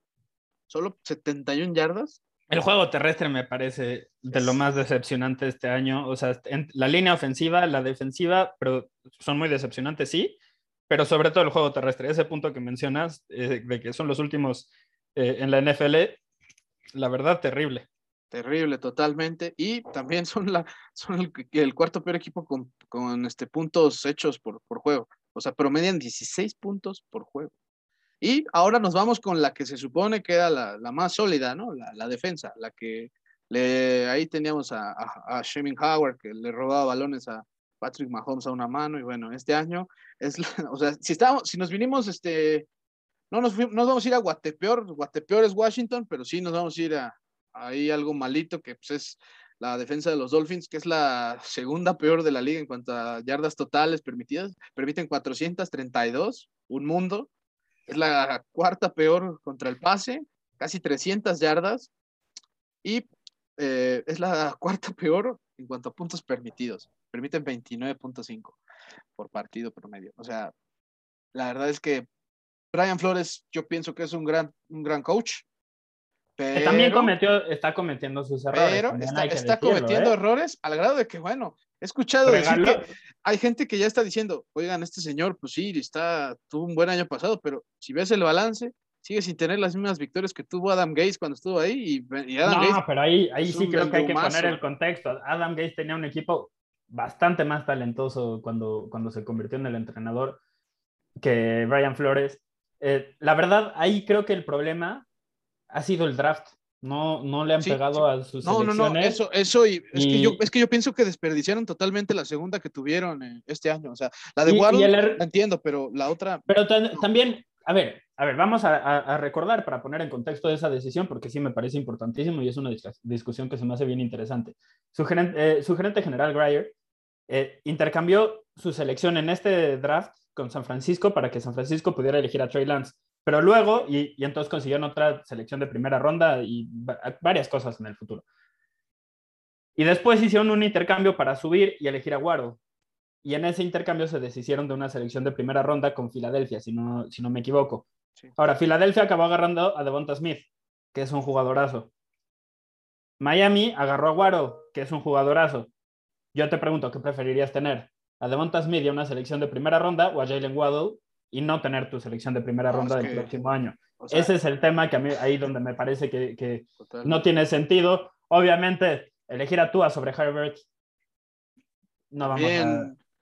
solo 71 yardas, el juego terrestre me parece de lo más decepcionante este año. O sea, la línea ofensiva, la defensiva, pero son muy decepcionantes, sí, pero sobre todo el juego terrestre. Ese punto que mencionas, eh, de que son los últimos eh, en la NFL, la verdad, terrible. Terrible, totalmente. Y también (laughs) son, la, son el, cuarto peor equipo con, con este, puntos hechos por, por juego. O sea, promedian 16 puntos por juego. Y ahora nos vamos con la que se supone que era la, la más sólida, ¿no? La, la, defensa, la que le, ahí teníamos a, a, a Howard que le robaba balones a Patrick Mahomes a una mano y bueno, este año es, (laughs) o sea, si estamos, si nos vinimos, este, no nos, nos vamos a ir a Guatepeor, Guatepeor es Washington, pero sí nos vamos a ir a ahí algo malito que pues es la defensa de los Dolphins, que es la segunda peor de la liga en cuanto a yardas totales permitidas, permiten 432, un mundo, es la cuarta peor contra el pase, casi 300 yardas. Y eh, es la cuarta peor en cuanto a puntos permitidos. Permiten 29.5 por partido promedio. O sea, la verdad es que Brian Flores, yo pienso que es un gran, un gran coach. Pero, también cometió, está cometiendo sus errores. Pero está, cometiendo ¿eh? errores al grado de que, bueno, He escuchado decir que hay gente que ya está diciendo, oigan, este señor, pues sí, está, tuvo un buen año pasado, pero si ves el balance, sigue sin tener las mismas victorias que tuvo Adam Gates cuando estuvo ahí. Y, Adam no, pero ahí, ahí sí creo que hay que poner el contexto. Adam Gates tenía un equipo bastante más talentoso cuando, cuando se convirtió en el entrenador que Brian Flores. Eh, la verdad, ahí creo que el problema ha sido el draft. No, no le han pegado a sus No, no, no, eso, eso y, Es, que yo, es que yo pienso que desperdiciaron totalmente la segunda que tuvieron eh, este año. O sea, la de er la entiendo, pero la otra. Pero también, a ver, a ver, vamos a, recordar para poner en contexto esa decisión, porque sí me parece importantísimo y es una discusión que se me hace bien interesante. Su gerente, eh, su gerente general, Greyer, eh, intercambió su selección en este draft con San Francisco para que San Francisco pudiera elegir a Trey Lance. Pero luego, y, entonces consiguieron otra selección de primera ronda y varias cosas en el futuro. Y después hicieron un intercambio para subir y elegir a Guaro. Y en ese intercambio se deshicieron de una selección de primera ronda con Filadelfia, si no, si no me equivoco. Ahora, Filadelfia acabó agarrando a Devonta Smith, que es un jugadorazo. Miami agarró a Guaro, que es un jugadorazo. Yo te pregunto, ¿qué preferirías tener? ¿A Devonta Smith y a una selección de primera ronda o a Jalen Waddle y no tener tu selección de primera ronda del próximo año. Ese es el tema que a mí ahí donde me parece que, que no tiene sentido. Obviamente, elegir a Tua sobre Herbert no vamos a...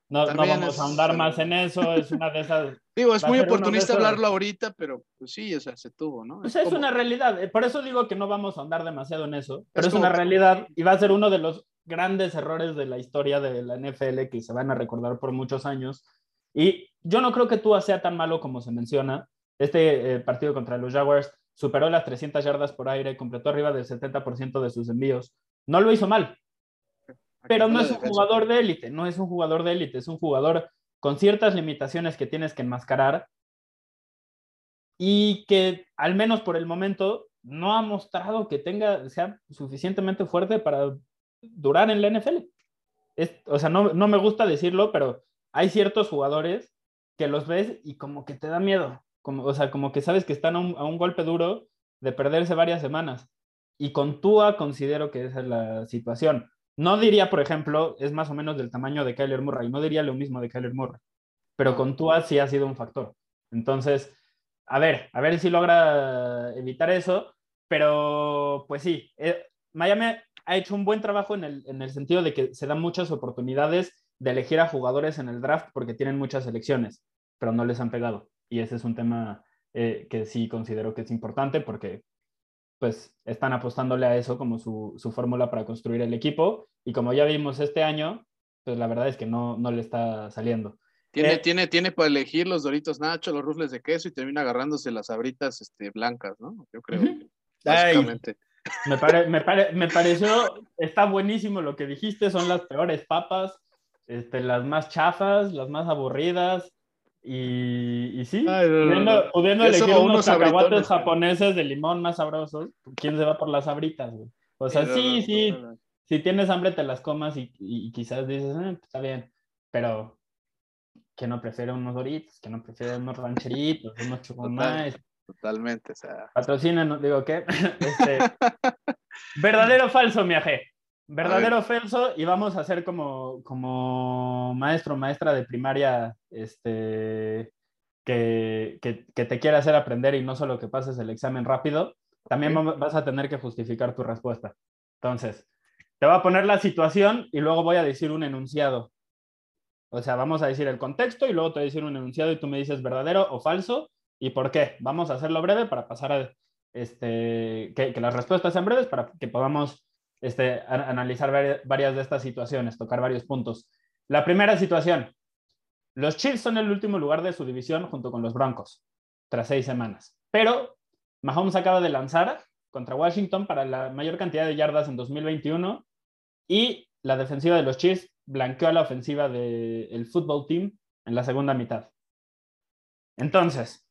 no, no vamos a ahondar más en eso, es una de esas... (laughs) Digo, es muy oportunista hablarlo ahorita, pero pues sí, o sea, se tuvo, ¿no? Pues es, una realidad, eh, por eso digo que no vamos a ahondar demasiado en eso, pero es, una realidad y va a ser uno de los grandes errores de la historia de la NFL que se van a recordar por muchos años. Y yo no creo que Tua sea tan malo como se menciona. Este eh, partido contra los Jaguars superó las 300 yardas por aire, completó arriba del 70% de sus envíos. No lo hizo mal, pero no es un jugador de élite, no es un jugador de élite, es un jugador con ciertas limitaciones que tienes que enmascarar y que al menos por el momento no ha mostrado que tenga, sea suficientemente fuerte para durar en la NFL. o sea, no, me gusta decirlo, pero hay ciertos jugadores que los ves y como que te da miedo. Como, o sea, como que sabes que están a un, golpe duro de perderse varias semanas. Y con Tua considero que esa es la situación. No diría, por ejemplo, es más o menos del tamaño de Kyler Murray. No diría lo mismo de Kyler Murray. Pero con Tua sí ha sido un factor. Entonces, a ver, a ver si logra evitar eso. Pero, pues sí, eh, Miami ha hecho un buen trabajo en el, en el sentido de que se dan muchas oportunidades de elegir a jugadores en el draft porque tienen muchas elecciones, pero no les han pegado. Y ese es un tema eh, que sí considero que es importante porque pues están apostándole a eso como su, su fórmula para construir el equipo. Y como ya vimos este año, pues la verdad es que no, no le está saliendo. Tiene, eh, tiene, tiene para elegir los doritos nacho, los rufles de queso y termina agarrándose las abritas este, blancas, ¿no? Yo creo. Básicamente. Me, me, me, pareció, está buenísimo lo que dijiste, son las peores papas, este, las más chafas, las más aburridas. Y, y sí, pudiendo, elegir unos cacahuates japoneses de limón más sabrosos, ¿quién se va por las sabritas? O sea, sí, sí, si tienes hambre te las comas y, y quizás dices, eh, pues, está bien, pero que no prefiere unos doritos, que no prefiere unos rancheritos, unos chocolates Totalmente, o sea. Patrocina, digo, ¿qué? (laughs) Este, (laughs) verdadero o falso, miaje. Verdadero o falso, y vamos a hacer como, como maestro maestra de primaria, este, que, que, te quiera hacer aprender y no solo que pases el examen rápido, también vas a tener que justificar tu respuesta. Entonces, te voy a poner la situación y luego voy a decir un enunciado. O sea, vamos a decir el contexto y luego te voy a decir un enunciado y tú me dices verdadero o falso ¿Y por qué? Vamos a hacerlo breve para pasar a este, que, las respuestas sean breves para que podamos este, analizar varias de estas situaciones, tocar varios puntos. La primera situación. Los Chiefs son el último lugar de su división junto con los Broncos, tras seis semanas. Pero Mahomes acaba de lanzar contra Washington para la mayor cantidad de yardas en 2021 y la defensiva de los Chiefs blanqueó a la ofensiva del fútbol team en la segunda mitad. Entonces,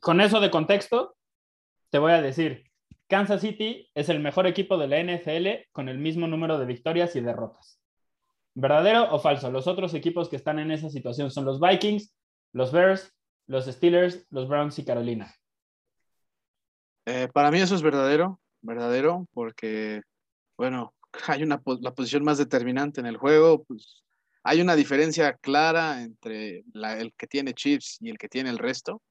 con eso de contexto, te voy a decir, Kansas City es el mejor equipo de la NFL con el mismo número de victorias y derrotas. ¿Verdadero o falso? Los otros equipos que están en esa situación son los Vikings, los Bears, los Steelers, los Browns y Carolina. Eh, para mí eso es verdadero, verdadero, porque, bueno, (laughs) hay una la posición más determinante en el juego, pues hay una diferencia clara entre el que tiene Chiefs y el que tiene el resto.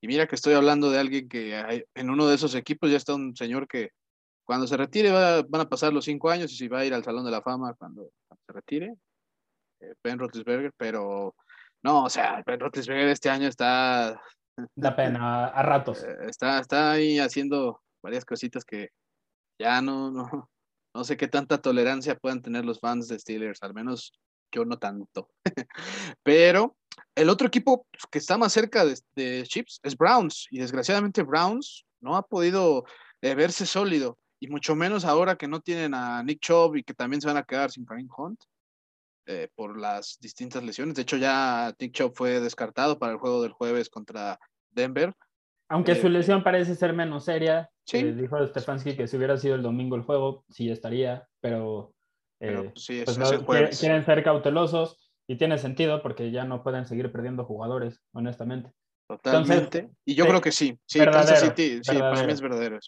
Y mira que estoy hablando de alguien que en uno de esos equipos ya está un señor que cuando se retire van a pasar los cinco años y si va a ir al Salón de la Fama cuando, se retire, eh, Ben Roethlisberger, pero no, o sea, Ben Roethlisberger este año está... Da pena, a ratos. (laughs) Eh, está, está ahí haciendo varias cositas que ya no, no, no sé qué tanta tolerancia puedan tener los fans de Steelers, al menos yo no tanto. (laughs) Pero el otro equipo que está más cerca de, Chips es Browns, y desgraciadamente Browns no ha podido eh, verse sólido, y mucho menos ahora que no tienen a Nick Chubb y que también se van a quedar sin Kareem Hunt eh, por las distintas lesiones. De hecho, ya Nick Chubb fue descartado para el juego del jueves contra Denver. Aunque su eh, lesión parece ser menos seria, dijo Stefanski que si hubiera sido el domingo el juego, sí estaría, pero, pues sí, pues quieren ser cautelosos. Y tiene sentido porque ya no pueden seguir perdiendo jugadores, honestamente. Totalmente. y yo creo que sí. Sí, Kansas City, sí, para mí es verdadero.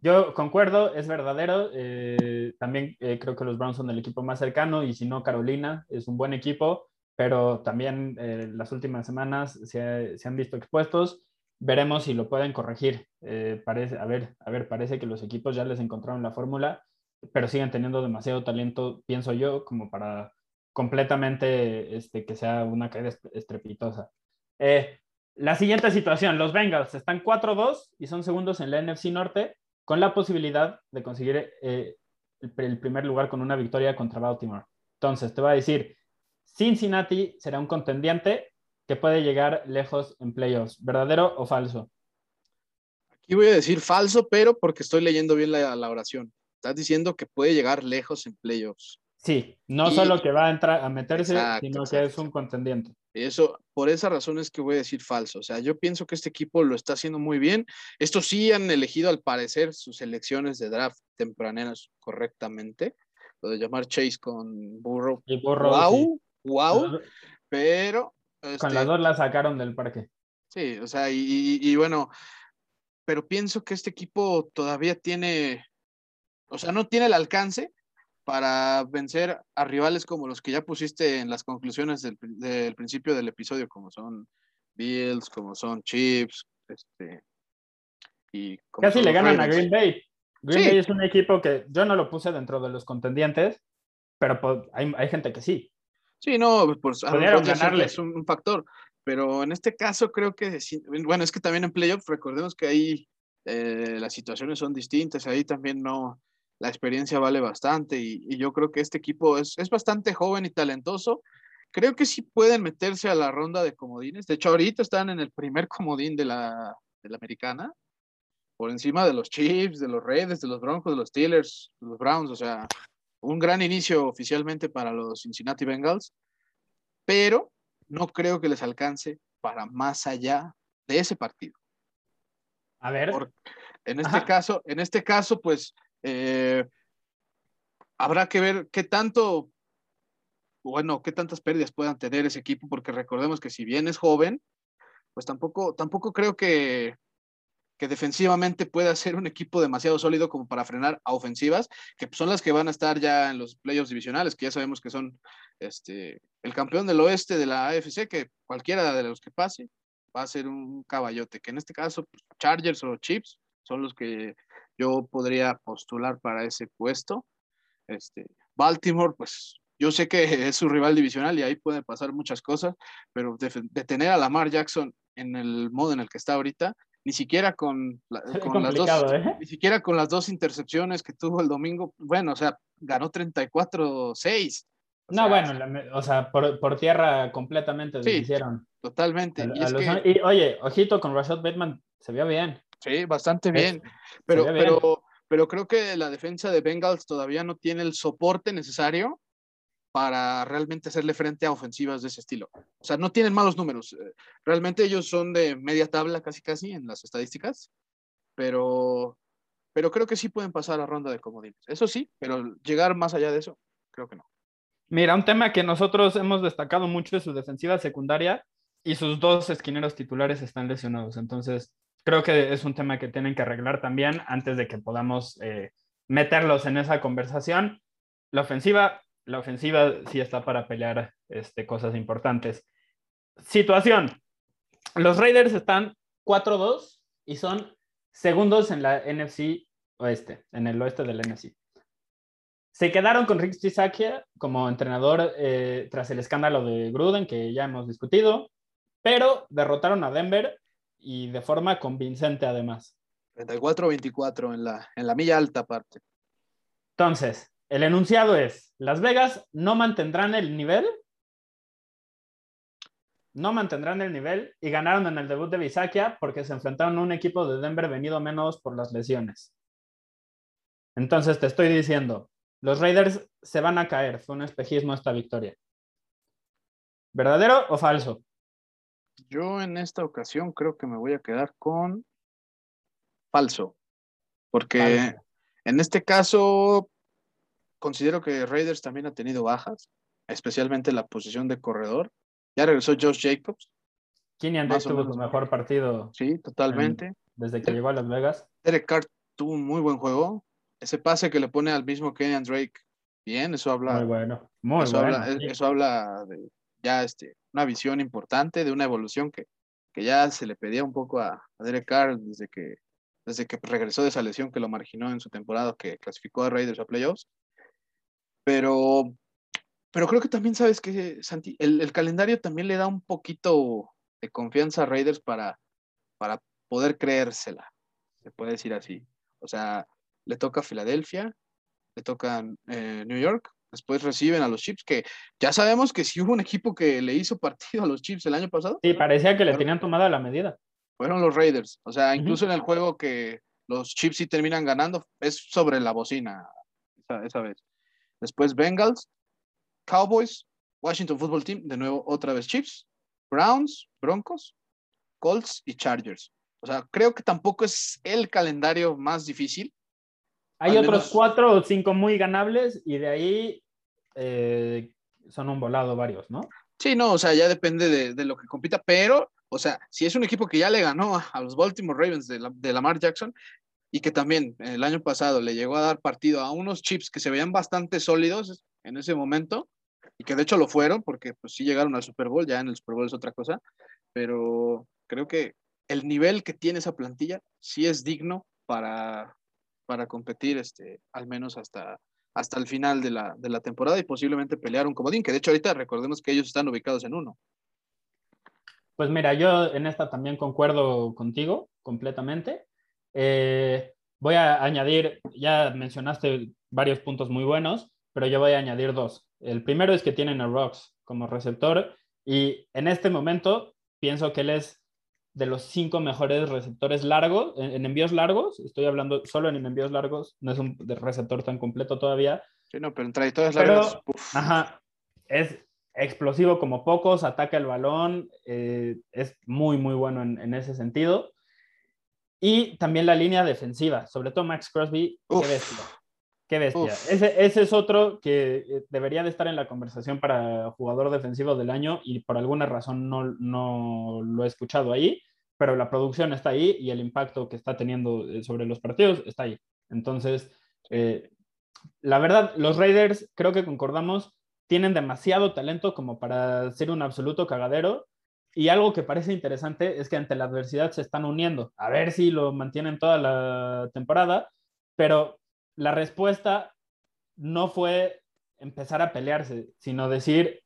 Yo concuerdo, es verdadero. Eh, también eh, creo que los Browns son el equipo más cercano y si no, Carolina es un buen equipo, pero también eh, las últimas semanas se, se, han visto expuestos. Veremos si lo pueden corregir. parece, a, ver, a ver, parece que los equipos ya les encontraron la fórmula, pero siguen teniendo demasiado talento, pienso yo, como para completamente este, que sea una caída estrepitosa. Eh, la siguiente situación, los Bengals están 4-2 y son segundos en la NFC Norte con la posibilidad de conseguir eh, el, primer lugar con una victoria contra Baltimore. Entonces, te voy a decir, Cincinnati será un contendiente que puede llegar lejos en playoffs. ¿Verdadero o falso? Aquí voy a decir falso, pero porque estoy leyendo bien la, la oración. Estás diciendo que puede llegar lejos en playoffs. Sí, no solo que va a entrar a meterse, sino que es un contendiente. Eso, por esa razón es que voy a decir falso. O sea, yo pienso que este equipo lo está haciendo muy bien. Estos sí han elegido, al parecer, sus elecciones de draft tempraneras correctamente. Lo de llamar Chase con Burrow. Y Burrow wow, wow. Pero. con las este dos la sacaron del parque. Sí, o sea, y bueno, pero pienso que este equipo todavía tiene, o sea, no tiene el alcance para vencer a rivales como los que ya pusiste en las conclusiones del, principio del episodio, como son Bills, como son Chips, este, y Casi le ganan a Green Bay. Green Bay es un equipo que yo no lo puse dentro de los contendientes, pero hay, gente que sí. Sí, no, pues es un, factor, pero en este caso creo que, bueno, es que también en playoffs recordemos que ahí eh, las situaciones son distintas, ahí también no, la experiencia vale bastante y, yo creo que este equipo es, bastante joven y talentoso. Creo que sí pueden meterse a la ronda de comodines. De hecho, ahorita están en el primer comodín de la, de la americana, por encima de los Chiefs, de los Reds, de los Broncos, de los Steelers, de los Browns. O sea, un gran inicio oficialmente para los Cincinnati Bengals, pero no creo que les alcance para más allá de ese partido. A ver. en este caso, en este caso, pues eh, habrá que ver qué tanto, bueno, qué tantas pérdidas puedan tener ese equipo, porque recordemos que si bien es joven, pues tampoco, tampoco creo que, que defensivamente pueda ser un equipo demasiado sólido como para frenar a ofensivas, que son las que van a estar ya en los playoffs divisionales, que ya sabemos que son este, el campeón del oeste de la AFC, que cualquiera de los que pase va a ser un caballote, que en este caso pues, Chargers o Chips son los que yo podría postular para ese puesto. Este, Baltimore, pues yo sé que (laughs) es su rival divisional y ahí pueden pasar muchas cosas, pero detener a Lamar Jackson en el modo en el que está ahorita, ni siquiera con, (laughs) con las dos, ¿eh? ni siquiera con las dos intercepciones que tuvo el domingo, bueno, o sea, ganó 34-6. No, bueno, o sea, por, tierra completamente sí, hicieron. Totalmente. y, oye, ojito con Rashad Bateman, se vio bien. Sí, bastante bien. Pero, pero, pero creo que la defensa de Bengals todavía no tiene el soporte necesario para realmente hacerle frente a ofensivas de ese estilo. O sea, no tienen malos números. Eh, realmente ellos son de media tabla casi casi en las estadísticas, pero, pero creo que sí pueden pasar a ronda de comodines. Eso sí, pero llegar más allá de eso, creo que no. Mira, un tema que nosotros hemos destacado mucho es su defensiva secundaria y sus dos esquineros titulares están lesionados. Entonces, creo que es un tema que tienen que arreglar también antes de que podamos eh, meterlos en esa conversación. La ofensiva, la ofensiva sí está para pelear este, cosas importantes. Situación. Los Raiders están 4-2 y son segundos en la NFC oeste, en el oeste del NFC. Se quedaron con Rick Chisakia como entrenador eh, tras el escándalo de Gruden, que ya hemos discutido, pero derrotaron a Denver y de forma convincente además. 34-24 en la, en la milla alta parte. Entonces, el enunciado es, Las Vegas no mantendrán el nivel, no mantendrán el nivel y ganaron en el debut de Bisakia porque se enfrentaron a un equipo de Denver venido menos por las lesiones. Entonces te estoy diciendo, los Raiders se van a caer, fue un espejismo esta victoria. ¿Verdadero o falso? Yo en esta ocasión creo que me voy a quedar con falso, porque en este caso considero que Raiders también ha tenido bajas, especialmente la posición de corredor. Ya regresó Josh Jacobs. Keenan Drake tuvo su mejor partido. Sí, totalmente. desde que llegó a Las Vegas. Derek Carr tuvo un muy buen juego. Ese pase que le pone al mismo Kenyan Drake, bien, eso habla. Muy bueno, muy eso bueno. Habla, eso habla de ya este, una visión importante de una evolución que, que ya se le pedía un poco a, Derek Carr desde que, desde que regresó de esa lesión que lo marginó en su temporada que clasificó a Raiders a playoffs. Pero pero creo que también sabes que, el, calendario también le da un poquito de confianza a Raiders para, para poder creérsela, se puede decir así. O sea, le toca Filadelfia, le toca eh, New York, después reciben a los Chips, que ya sabemos que si hubo un equipo que le hizo partido a los Chips el año pasado. Sí, parecía que le tenían tomada la medida. Fueron los Raiders. O sea, incluso en el juego que los Chips sí terminan ganando, es sobre la bocina esa, vez. Después Bengals, Cowboys, Washington Football Team, de nuevo otra vez Chips, Browns, Broncos, Colts y Chargers. O sea, creo que tampoco es el calendario más difícil. Hay otros cuatro o cinco muy ganables y de ahí eh, son un volado varios, ¿no? Sí, no, o sea, ya depende de, lo que compita, pero, o sea, si es un equipo que ya le ganó a, los Baltimore Ravens de, de Lamar Jackson, y que también el año pasado le llegó a dar partido a unos chips que se veían bastante sólidos en ese momento y que de hecho lo fueron porque pues sí llegaron al Super Bowl, ya en el Super Bowl es otra cosa, pero creo que el nivel que tiene esa plantilla sí es digno para, para competir este, al menos hasta, hasta el final de la, de la temporada y posiblemente pelear un comodín, que de hecho ahorita recordemos que ellos están ubicados en uno. Pues mira, yo en esta también concuerdo contigo completamente. Eh, voy a añadir, ya mencionaste varios puntos muy buenos, pero yo voy a añadir dos. El primero es que tienen a Rocks como receptor y en este momento pienso que él es de los cinco mejores receptores largos, en, envíos largos, estoy hablando solo en envíos largos, no es un receptor tan completo todavía. Sí, no, pero en trayectorias largas. Ajá, es explosivo como pocos, ataca el balón, eh, es muy, muy bueno en ese sentido. Y también la línea defensiva, sobre todo Max Crosby, qué bestia. Qué bestia. Ese, ese, es otro que eh, debería de estar en la conversación para jugador defensivo del año y por alguna razón no, no lo he escuchado ahí, pero la producción está ahí y el impacto que está teniendo eh, sobre los partidos está ahí. Entonces, eh, la verdad, los Raiders, creo que concordamos, tienen demasiado talento como para ser un absoluto cagadero y algo que parece interesante es que ante la adversidad se están uniendo. A ver si lo mantienen toda la temporada, pero la respuesta no fue empezar a pelearse, sino decir,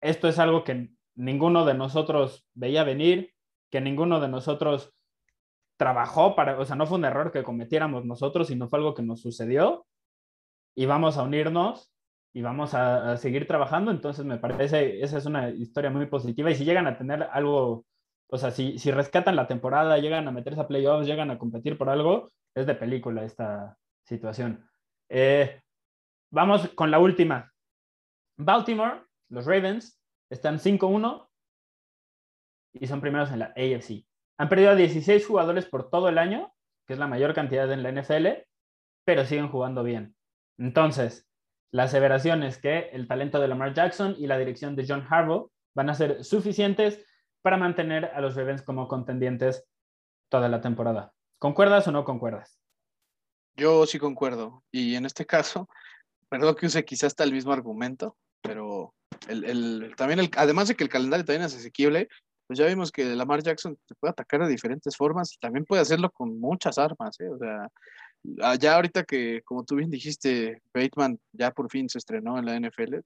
esto es algo que ninguno de nosotros veía venir, que ninguno de nosotros trabajó para, o sea, no fue un error que cometiéramos nosotros, sino fue algo que nos sucedió y vamos a unirnos y vamos a, seguir trabajando. Entonces me parece, esa es una historia muy positiva. Y si llegan a tener algo, o sea, si, si rescatan la temporada, llegan a meterse a playoffs, llegan a competir por algo, es de película esta situación. Eh, vamos con la última. Baltimore, los Ravens, están 5-1 y son primeros en la AFC. Han perdido a 16 jugadores por todo el año, que es la mayor cantidad en la NFL, pero siguen jugando bien. Entonces, la aseveración es que el talento de Lamar Jackson y la dirección de John Harbaugh van a ser suficientes para mantener a los Ravens como contendientes toda la temporada. ¿Concuerdas o no concuerdas? Yo sí concuerdo. Y en este caso, (laughs) perdón que use quizás hasta el mismo argumento, pero el, también el, además de que el calendario también es asequible, pues ya vimos que Lamar Jackson se puede atacar de diferentes formas y también puede hacerlo con muchas armas. ¿eh? O sea, Ah, ya ahorita que, como tú bien dijiste, Bateman ya por fin se estrenó en la NFL,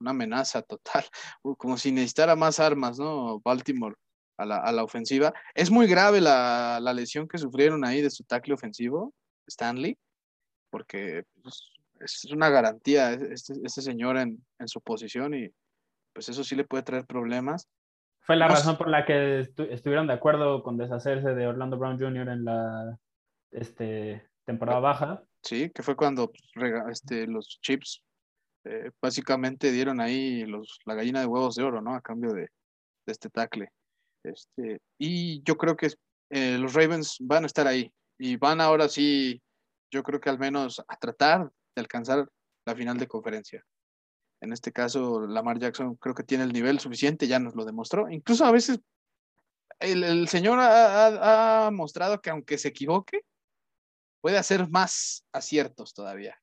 una amenaza total, (laughs) como si necesitara más armas, ¿no? Baltimore a la, a la ofensiva. Es muy grave la, la, lesión que sufrieron ahí de su tackle ofensivo, Stanley, porque pues, es una garantía este, este señor en, en, su posición y pues eso sí le puede traer problemas. Fue la razón por la que estuvieron de acuerdo con deshacerse de Orlando Brown Jr. en la este, temporada baja. Sí, que fue cuando pues, este, los Chips eh, básicamente dieron ahí los, la gallina de huevos de oro, ¿no? A cambio de, este tackle. Este, y yo creo que eh, los Ravens van a estar ahí y van ahora sí, yo creo que al menos a tratar de alcanzar la final de conferencia. En este caso, Lamar Jackson creo que tiene el nivel suficiente, ya nos lo demostró. Incluso a veces el, señor ha, mostrado que aunque se equivoque, puede hacer más aciertos todavía,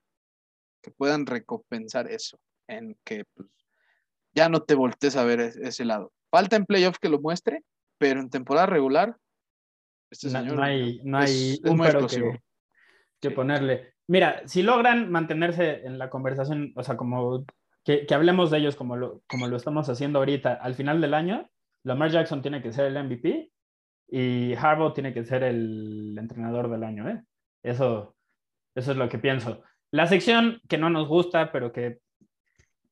que puedan recompensar eso, en que pues, ya no te voltees a ver ese lado. Falta en playoff que lo muestre, pero en temporada regular, este señor no, hay, no hay un pero que, ponerle. Mira, si logran mantenerse en la conversación, o sea, como que, hablemos de ellos como lo, como lo estamos haciendo ahorita. Al final del año, Lamar Jackson tiene que ser el MVP y Harbaugh tiene que ser el entrenador del año. ¿eh? Eso, eso es lo que pienso. La sección que no nos gusta, pero que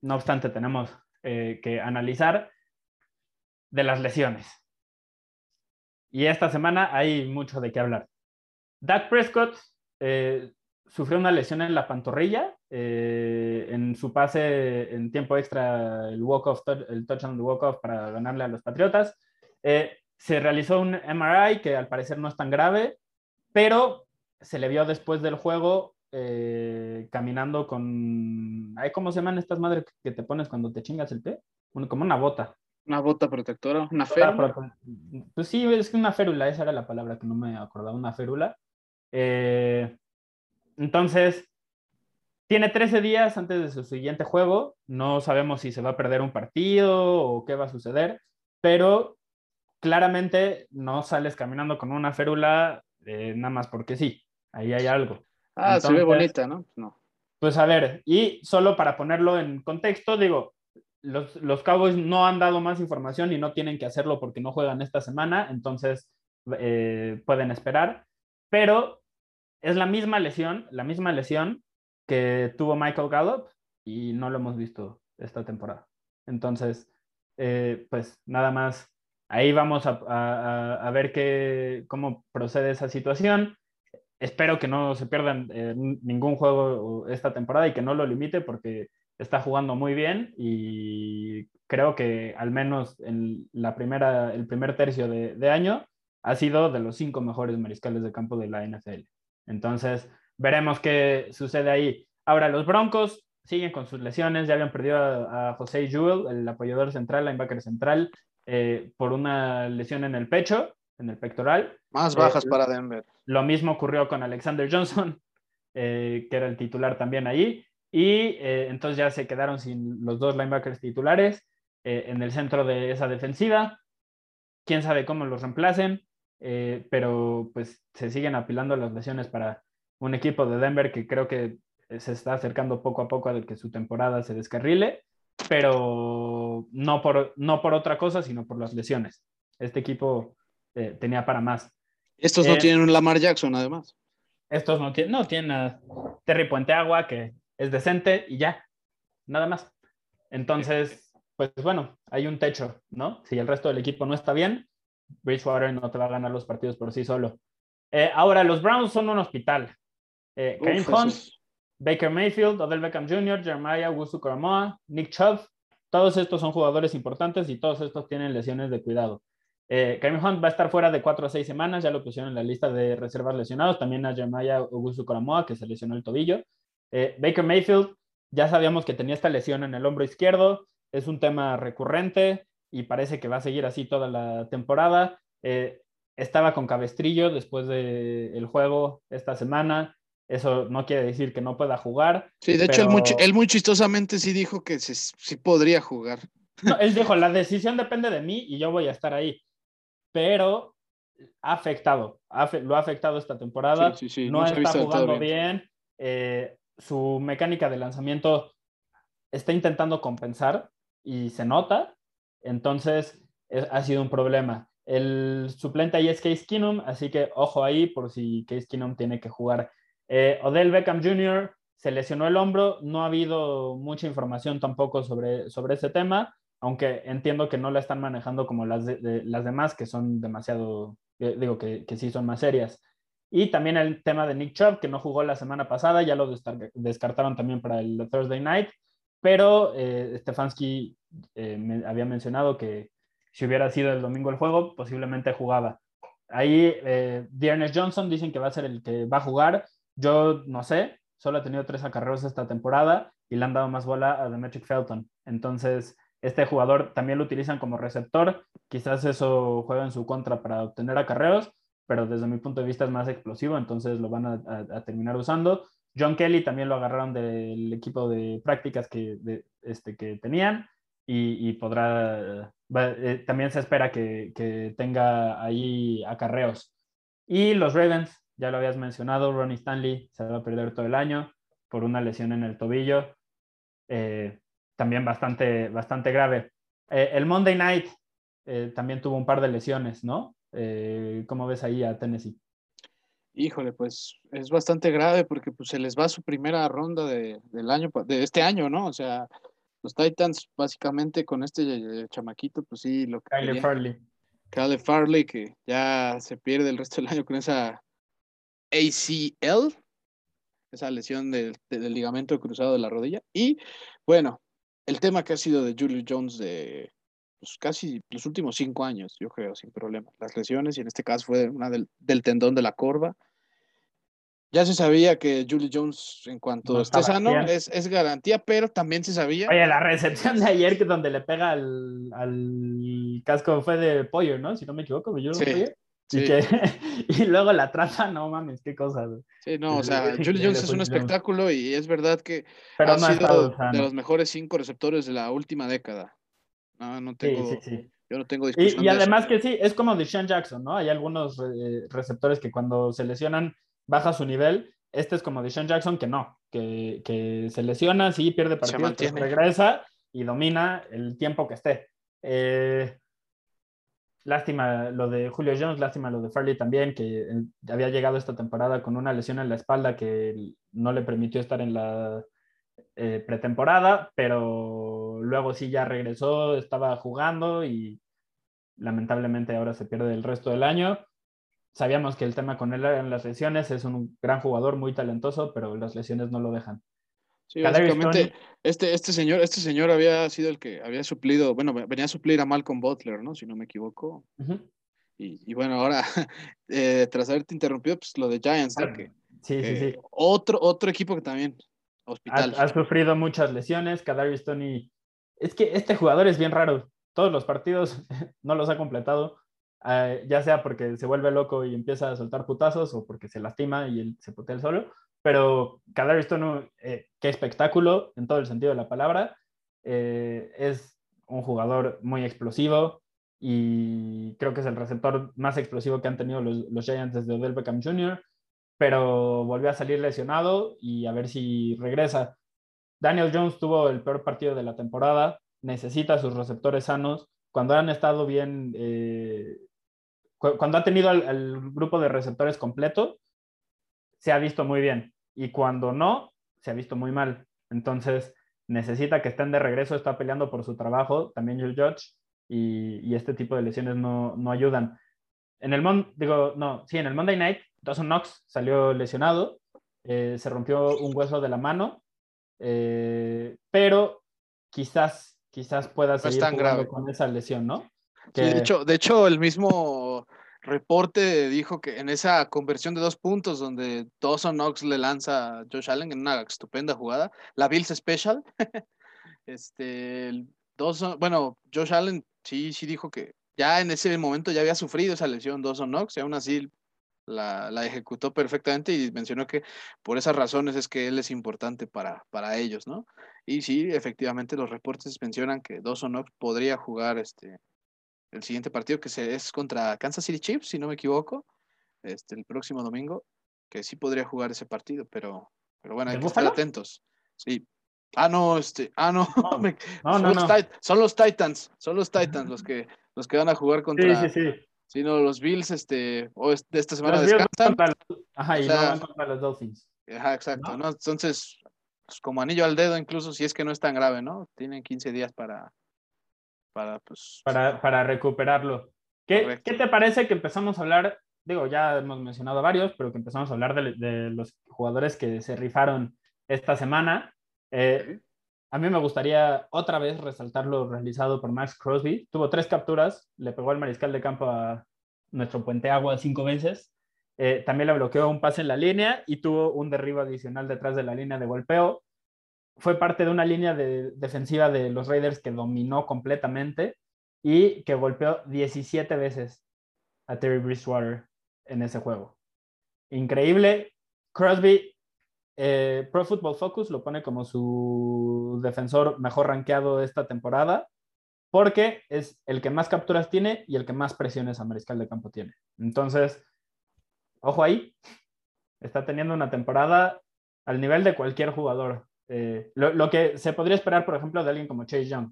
no obstante tenemos eh, que analizar, de las lesiones. Y esta semana hay mucho de qué hablar. Dak Prescott eh, sufrió una lesión en la pantorrilla eh, en su pase en tiempo extra, el walk-off, el touchdown walk-off para ganarle a los Patriotas. Eh, se realizó un MRI que al parecer no es tan grave, pero se le vio después del juego caminando con... ¿Cómo se llaman estas madres que te pones cuando te chingas el pie? Como una bota. Una bota protectora, una férula. Pues sí, es que una férula, esa era la palabra que no me acordaba, una férula. Eh, entonces, tiene 13 días antes de su siguiente juego. No sabemos si se va a perder un partido o qué va a suceder, pero claramente no sales caminando con una férula eh, nada más porque sí. Ahí hay algo. Ah, se ve bonita, ¿no? No. Pues a ver, y solo para ponerlo en contexto, digo, los, los, Cowboys no han dado más información y no tienen que hacerlo porque no juegan esta semana, entonces eh, pueden esperar. Pero es la misma lesión, la misma lesión que tuvo Michael Gallup y no lo hemos visto esta temporada. Entonces, eh, pues nada más, ahí vamos a, a, ver qué, cómo procede esa situación. Espero que no se pierdan eh, ningún juego esta temporada y que no lo limite porque está jugando muy bien y creo que al menos en la primera, el primer tercio de, año ha sido de los cinco mejores mariscales de campo de la NFL. Entonces, veremos qué sucede ahí. Ahora, los Broncos siguen con sus lesiones, ya habían perdido a, José Jewell, el apoyador central, linebacker central, eh, por una lesión en el pecho, en el pectoral. Más bajas eh, para Denver. Lo mismo ocurrió con Alexander Johnson, (laughs) eh, que era el titular también ahí. Y eh, entonces ya se quedaron sin los dos linebackers titulares eh, en el centro de esa defensiva. Quién sabe cómo los reemplacen, eh, pero pues se siguen apilando las lesiones para un equipo de Denver que creo que se está acercando poco a poco a que su temporada se descarrile, pero no por, no por otra cosa, sino por las lesiones. Este equipo tenía para más. Estos no tienen un Lamar Jackson, además. Estos no tienen, no tienen a Terry Puente Agua, que es decente y ya, nada más. Entonces, pues bueno, hay un techo, ¿no? Si el resto del equipo no está bien, Bridgewater no te va a ganar los partidos por sí solo. Eh, ahora, los Browns son un hospital. Eh, Hunt, Baker Mayfield, Odell Beckham Jr., Jeremiah Wusu Karamoa, Nick Chubb, todos estos son jugadores importantes y todos estos tienen lesiones de cuidado. Eh, Hunt va a estar fuera de cuatro a seis semanas, ya lo pusieron en la lista de reservas lesionados. También a Jeremiah Wusu Karamoa, que se lesionó el tobillo. Eh, Baker Mayfield, ya sabíamos que tenía esta lesión en el hombro izquierdo, es un tema recurrente y parece que va a seguir así toda la temporada. Eh, estaba con cabestrillo después del juego esta semana. Eso no quiere decir que no pueda jugar. Sí, de hecho, él muy, chistosamente sí dijo que sí, podría jugar. No, él dijo, la (laughs) decisión depende de mí y yo voy a estar ahí. Pero ha afectado, lo ha afectado esta temporada. no, está jugando bien. Eh, su mecánica de lanzamiento está intentando compensar y se nota, entonces ha sido un problema. El suplente ahí es Case Keenum, así que ojo ahí por si Case Keenum tiene que jugar. Eh, Odell Beckham Jr. se lesionó el hombro, no ha habido mucha información tampoco sobre, sobre ese tema, aunque entiendo que no la están manejando como las, las demás, que son demasiado, eh, digo que, que sí son más serias. Y también el tema de Nick Chubb, que no jugó la semana pasada, ya lo descartaron también para el Thursday Night, pero eh, Stefanski eh, había mencionado que si hubiera sido el domingo el juego, posiblemente jugaba. Ahí eh, Johnson dicen que va a ser el que va a jugar. Yo no sé, solo ha tenido tres acarreos esta temporada y le han dado más bola a Demetric Felton. Entonces, este jugador también lo utilizan como receptor. Quizás eso juega en su contra para obtener acarreos, pero desde mi punto de vista es más explosivo, entonces lo van a, terminar usando. John Kelly también lo agarraron del equipo de prácticas que, este, que tenían y, podrá, eh, también se espera que, que, tenga ahí acarreos. Y los Ravens, ya lo habías mencionado, Ronnie Stanley se va a perder todo el año por una lesión en el tobillo. Eh, también bastante, bastante grave. Eh, el Monday Night también tuvo un par de lesiones, ¿no? Eh, ¿Cómo ves ahí a Tennessee? Híjole, pues es bastante grave porque pues, se les va su primera ronda de, del año, de este año, ¿no? O sea, los Titans básicamente con este chamaquito, pues sí, lo que... Kyle Farley. Kyle Farley, que ya se pierde el resto del año con esa ACL, esa lesión del, del ligamento cruzado de la rodilla. Y bueno, el tema que ha sido de Julio Jones de pues, casi los últimos cinco años, yo creo, sin problema. Las lesiones, y en este caso fue una del, tendón de la corva. Ya se sabía que Julio Jones, en cuanto esté sano, es, es, garantía, pero también se sabía. Oye, la recepción de ayer, que donde le pega al, al casco fue de pollo, ¿no? Si no me equivoco, yo sí. Y, que, (laughs) y, luego la trata, no mames, qué cosa. Sí, no, o sea, (laughs) Julio Jones es un espectáculo y es verdad que ha sido de los mejores cinco receptores de la última década. No, no tengo. Sí, sí, sí. Yo no tengo discusión. Y, y además que sí, es como de Sean Jackson, ¿no? Hay algunos eh, receptores que cuando se lesionan baja su nivel. Este es como de Sean Jackson que no, que, que se lesiona, sí, pierde partidos, pero regresa y domina el tiempo que esté. Eh, lástima lo de Julio Jones, lástima lo de Farley también, que había llegado esta temporada con una lesión en la espalda que no le permitió estar en la eh, pretemporada, pero luego sí ya regresó, estaba jugando y lamentablemente ahora se pierde el resto del año. Sabíamos que el tema con él eran las lesiones, es un gran jugador, muy talentoso, pero las lesiones no lo dejan. Sí, básicamente este, este, señor, este señor había sido el que había suplido, bueno, venía a suplir a Malcolm Butler, ¿no? Si no me equivoco. y, bueno, ahora, (laughs) eh, tras haberte interrumpido, pues lo de Giants, ¿no? sí, sí, sí. Otro, otro equipo que también Hospital. Ha, sufrido muchas lesiones. Kadarius Tony. Es que este jugador es bien raro. Todos los partidos (laughs) no los ha completado. Eh, ya sea porque se vuelve loco y empieza a soltar putazos o porque se lastima y él se putea el solo. Pero Kadarius Tony, eh, qué espectáculo en todo el sentido de la palabra. Eh, es un jugador muy explosivo y creo que es el receptor más explosivo que han tenido los, los Giants desde Odell Beckham Jr pero volvió a salir lesionado y a ver si regresa. Daniel Jones tuvo el peor partido de la temporada, necesita sus receptores sanos. Cuando han estado bien, eh, cuando ha tenido el grupo de receptores completo, se ha visto muy bien. Y cuando no, se ha visto muy mal. Entonces, necesita que estén de regreso, está peleando por su trabajo, también Joe Judge, y, este tipo de lesiones no, no ayudan. En el, digo, no, sí, en el Monday Night Dawson Knox salió lesionado, eh, se rompió un hueso de la mano, eh, pero quizás, quizás pueda seguir jugando con esa lesión, ¿no? de, hecho, de hecho, el mismo reporte dijo que en esa conversión de dos puntos donde Dawson Knox le lanza a Josh Allen en una estupenda jugada, la Bills Special, (laughs) este, Dawson, bueno, Josh Allen sí, sí dijo que ya en ese momento ya había sufrido esa lesión Dawson Knox y aún así la, ejecutó perfectamente y mencionó que por esas razones es que él es importante para, para ellos, ¿no? Y sí, efectivamente los reportes mencionan que Dawson Knox podría jugar este, el siguiente partido que se, es contra Kansas City Chiefs, si no me equivoco, este, el próximo domingo, que sí podría jugar ese partido, pero, pero bueno, hay que estar atentos. Sí. Ah, no, este, ah, no, (laughs) son, los son, los Titans, son los Titans los (laughs) que, los que van a jugar contra, sí, sí, sí sino los Bills este, o de esta semana descansan. ajá, y no van contra los Dolphins. Ajá, exacto. ¿no? Entonces, pues, como anillo al dedo, incluso si es que no es tan grave, ¿no? Tienen 15 días para, para, pues, para, para recuperarlo. ¿Qué, ¿Qué, te parece que empezamos a hablar? Digo, ya hemos mencionado varios, pero que empezamos a hablar de, de los jugadores que se rifaron esta semana. Eh, a mí me gustaría otra vez resaltar lo realizado por Max Crosby. Tuvo tres capturas, le pegó al mariscal de campo a nuestro puente agua cinco veces. Eh, también le bloqueó un pase en la línea y tuvo un derribo adicional detrás de la línea de golpeo. Fue parte de una línea de, defensiva de los Raiders que dominó completamente y que golpeó 17 veces a Terry Bridgewater en ese juego. Increíble. Crosby eh, Pro Football Focus lo pone como su defensor mejor rankeado esta temporada porque es el que más capturas tiene y el que más presiones a mariscal de campo tiene. Entonces, ojo ahí, está teniendo una temporada al nivel de cualquier jugador. eh, lo, que se podría esperar, por ejemplo, de alguien como Chase Young,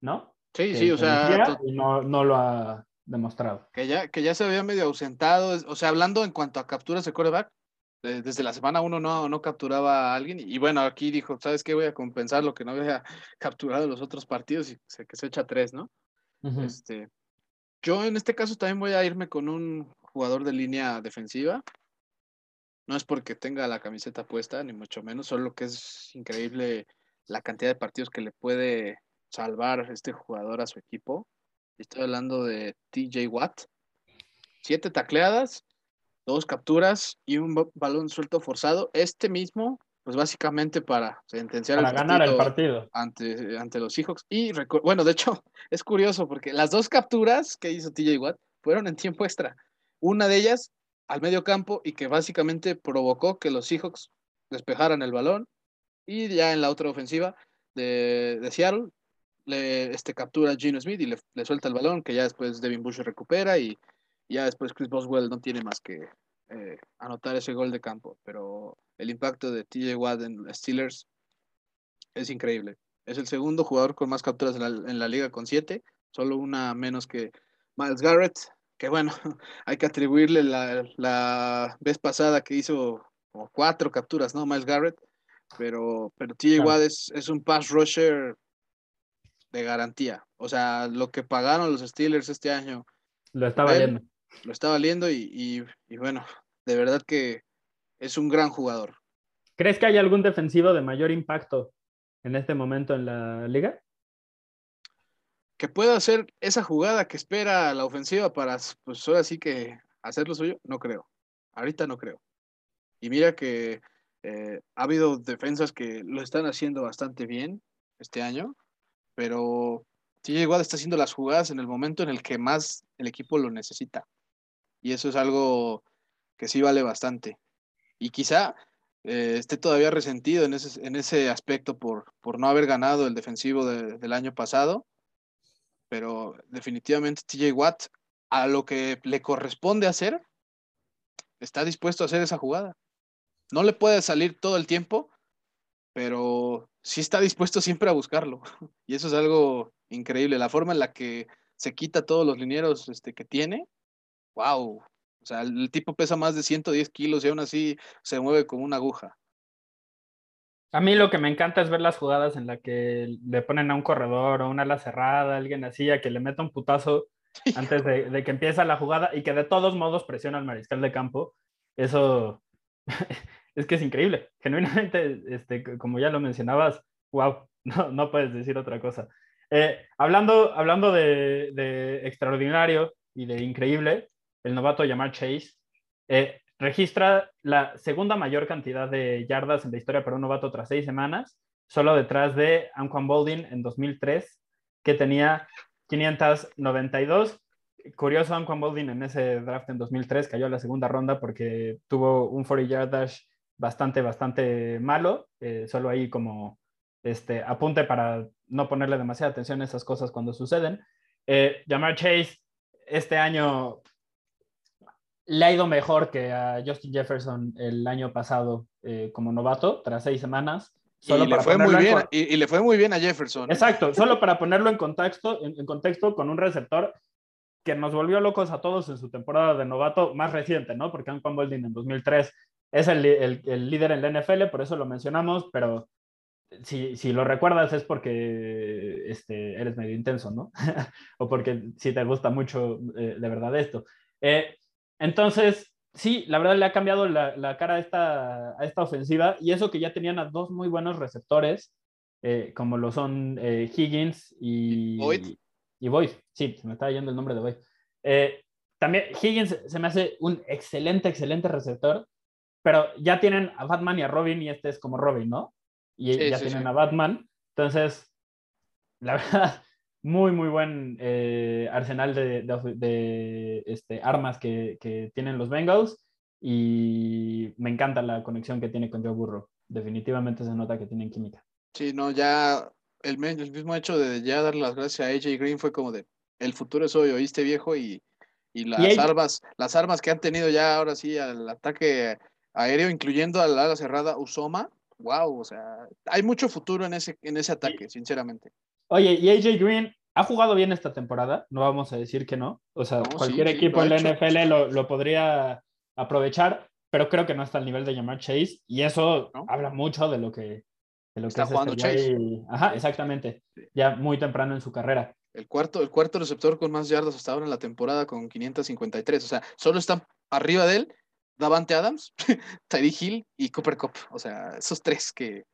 ¿no? Sí, sí, o sea. no, no lo ha demostrado. Que ya, que ya se había medio ausentado, o sea, hablando en cuanto a capturas de coreback, desde la semana uno no, no capturaba a alguien y bueno, aquí dijo, ¿sabes qué? Voy a compensar lo que no había (laughs) capturado en los otros partidos y se, que se echa tres, ¿no? este, yo en este caso también voy a irme con un jugador de línea defensiva. No es porque tenga la camiseta puesta, ni mucho menos, solo que es increíble la cantidad de partidos que le puede salvar este jugador a su equipo. Estoy hablando de TJ Watt. Siete tacleadas, dos capturas y un balón suelto forzado. Este mismo, pues básicamente para sentenciar para ganar el partido ante, ante los Seahawks. Y bueno, de hecho, (laughs) es curioso porque las dos capturas que hizo TJ Watt fueron en tiempo extra. Una de ellas al medio campo y que básicamente provocó que los Seahawks despejaran el balón. Y ya en la otra ofensiva de, de Seattle, le este, captura a Gino Smith y le, le, suelta el balón, que ya después Devin Bush recupera y ya después Chris Boswell no tiene más que eh, anotar ese gol de campo. Pero el impacto de TJ Watt en Steelers es increíble. Es el segundo jugador con más capturas en la, liga con siete, solo una menos que Miles Garrett, que bueno, (laughs) hay que atribuirle la, la vez pasada que hizo como cuatro capturas, ¿no? Miles Garrett, pero, pero TJ Watt es, es un pass rusher de garantía. O sea, lo que pagaron los Steelers este año. Lo está valiendo. Lo está valiendo y, bueno, de verdad que es un gran jugador. ¿Crees que hay algún defensivo de mayor impacto en este momento en la liga? Que pueda hacer esa jugada que espera la ofensiva para, pues ahora sí que hacer lo suyo, no creo. Ahorita no creo. Y mira que eh, ha habido defensas que lo están haciendo bastante bien este año pero TJ Watt está haciendo las jugadas en el momento en el que más el equipo lo necesita. Y eso es algo que sí vale bastante. Y quizá eh, esté todavía resentido en ese, en ese aspecto por, por no haber ganado el defensivo del año pasado. Pero definitivamente TJ Watt, a lo que le corresponde hacer, está dispuesto a hacer esa jugada. No le puede salir todo el tiempo, pero sí está dispuesto siempre a buscarlo. (laughs) Y eso es algo increíble. La forma en la que se quita todos los linieros este, que tiene, wow. O sea, el, tipo pesa más de 110 kilos y aún así se mueve como una aguja. A mí lo que me encanta es ver las jugadas en las que le ponen a un corredor o una ala cerrada, alguien así, a que le meta un putazo (laughs) antes de, de, que empiece la jugada y que de todos modos presiona al mariscal de campo. Eso (laughs) es que es increíble. Genuinamente, este, como ya lo mencionabas, wow, (laughs) no, no puedes decir otra cosa. Eh, hablando hablando de, extraordinario y de increíble, el novato Yamar Chase eh, registra la segunda mayor cantidad de yardas en la historia para un novato tras seis semanas, solo detrás de Anquan Boldin en 2003, que tenía 592. Curioso, Anquan Boldin en ese draft en 2003 cayó a la segunda ronda porque tuvo un 40 yard dash bastante, bastante malo. Eh, solo ahí como este, apunte para no ponerle demasiada atención a esas cosas cuando suceden. Eh, Chase este año le ha ido mejor que a Justin Jefferson el año pasado eh, como novato, tras seis semanas. Solo y, le fue muy bien, y, le fue muy bien a Jefferson. Exacto, solo para ponerlo en contexto, en, contexto con un receptor que nos volvió locos a todos en su temporada de novato más reciente, ¿no? Porque Anquan Boldin en 2003 es el, el, líder en la NFL, por eso lo mencionamos, pero si, si lo recuerdas es porque este, eres medio intenso, ¿no? (laughs) o porque sí te gusta mucho eh, de verdad esto. Eh, entonces, sí, la verdad le ha cambiado la, la, cara a esta, a esta ofensiva y eso que ya tenían a dos muy buenos receptores, eh, como lo son Higgins y Boyd. Y Boyd, sí, se me está yendo el nombre de Boyd. también Higgins se me hace un excelente, excelente receptor pero ya tienen a Batman y a Robin y este es como Robin, ¿no? Y ya tienen a Batman. Entonces, la (laughs) verdad, muy, muy buen eh, arsenal de, de, este, armas que, que, tienen los Bengals y me encanta la conexión que tiene con Joe Burrow. Definitivamente se nota que tienen química. Sí, no, ya el, el mismo hecho de ya dar las gracias a AJ Green fue como de el futuro es hoy, oíste viejo y, y las armas, las armas que han tenido ya ahora sí al ataque aéreo, incluyendo a la ala cerrada Usoma, wow, o sea, hay mucho futuro en ese, en ese ataque, sinceramente. Oye, y AJ Green ha jugado bien esta temporada, no vamos a decir que no. O sea, cualquier equipo en la NFL lo, lo, podría aprovechar, pero creo que no está al nivel de llamar Chase, y eso habla mucho de lo que, de lo está que jugando este Chase. Ajá, exactamente. Ya muy temprano en su carrera. El cuarto, el cuarto receptor con más yardas hasta ahora en la temporada con 553. O sea, solo están arriba de él Davante Adams, (laughs) Teddy Hill y Cooper Cup. O sea, esos tres que.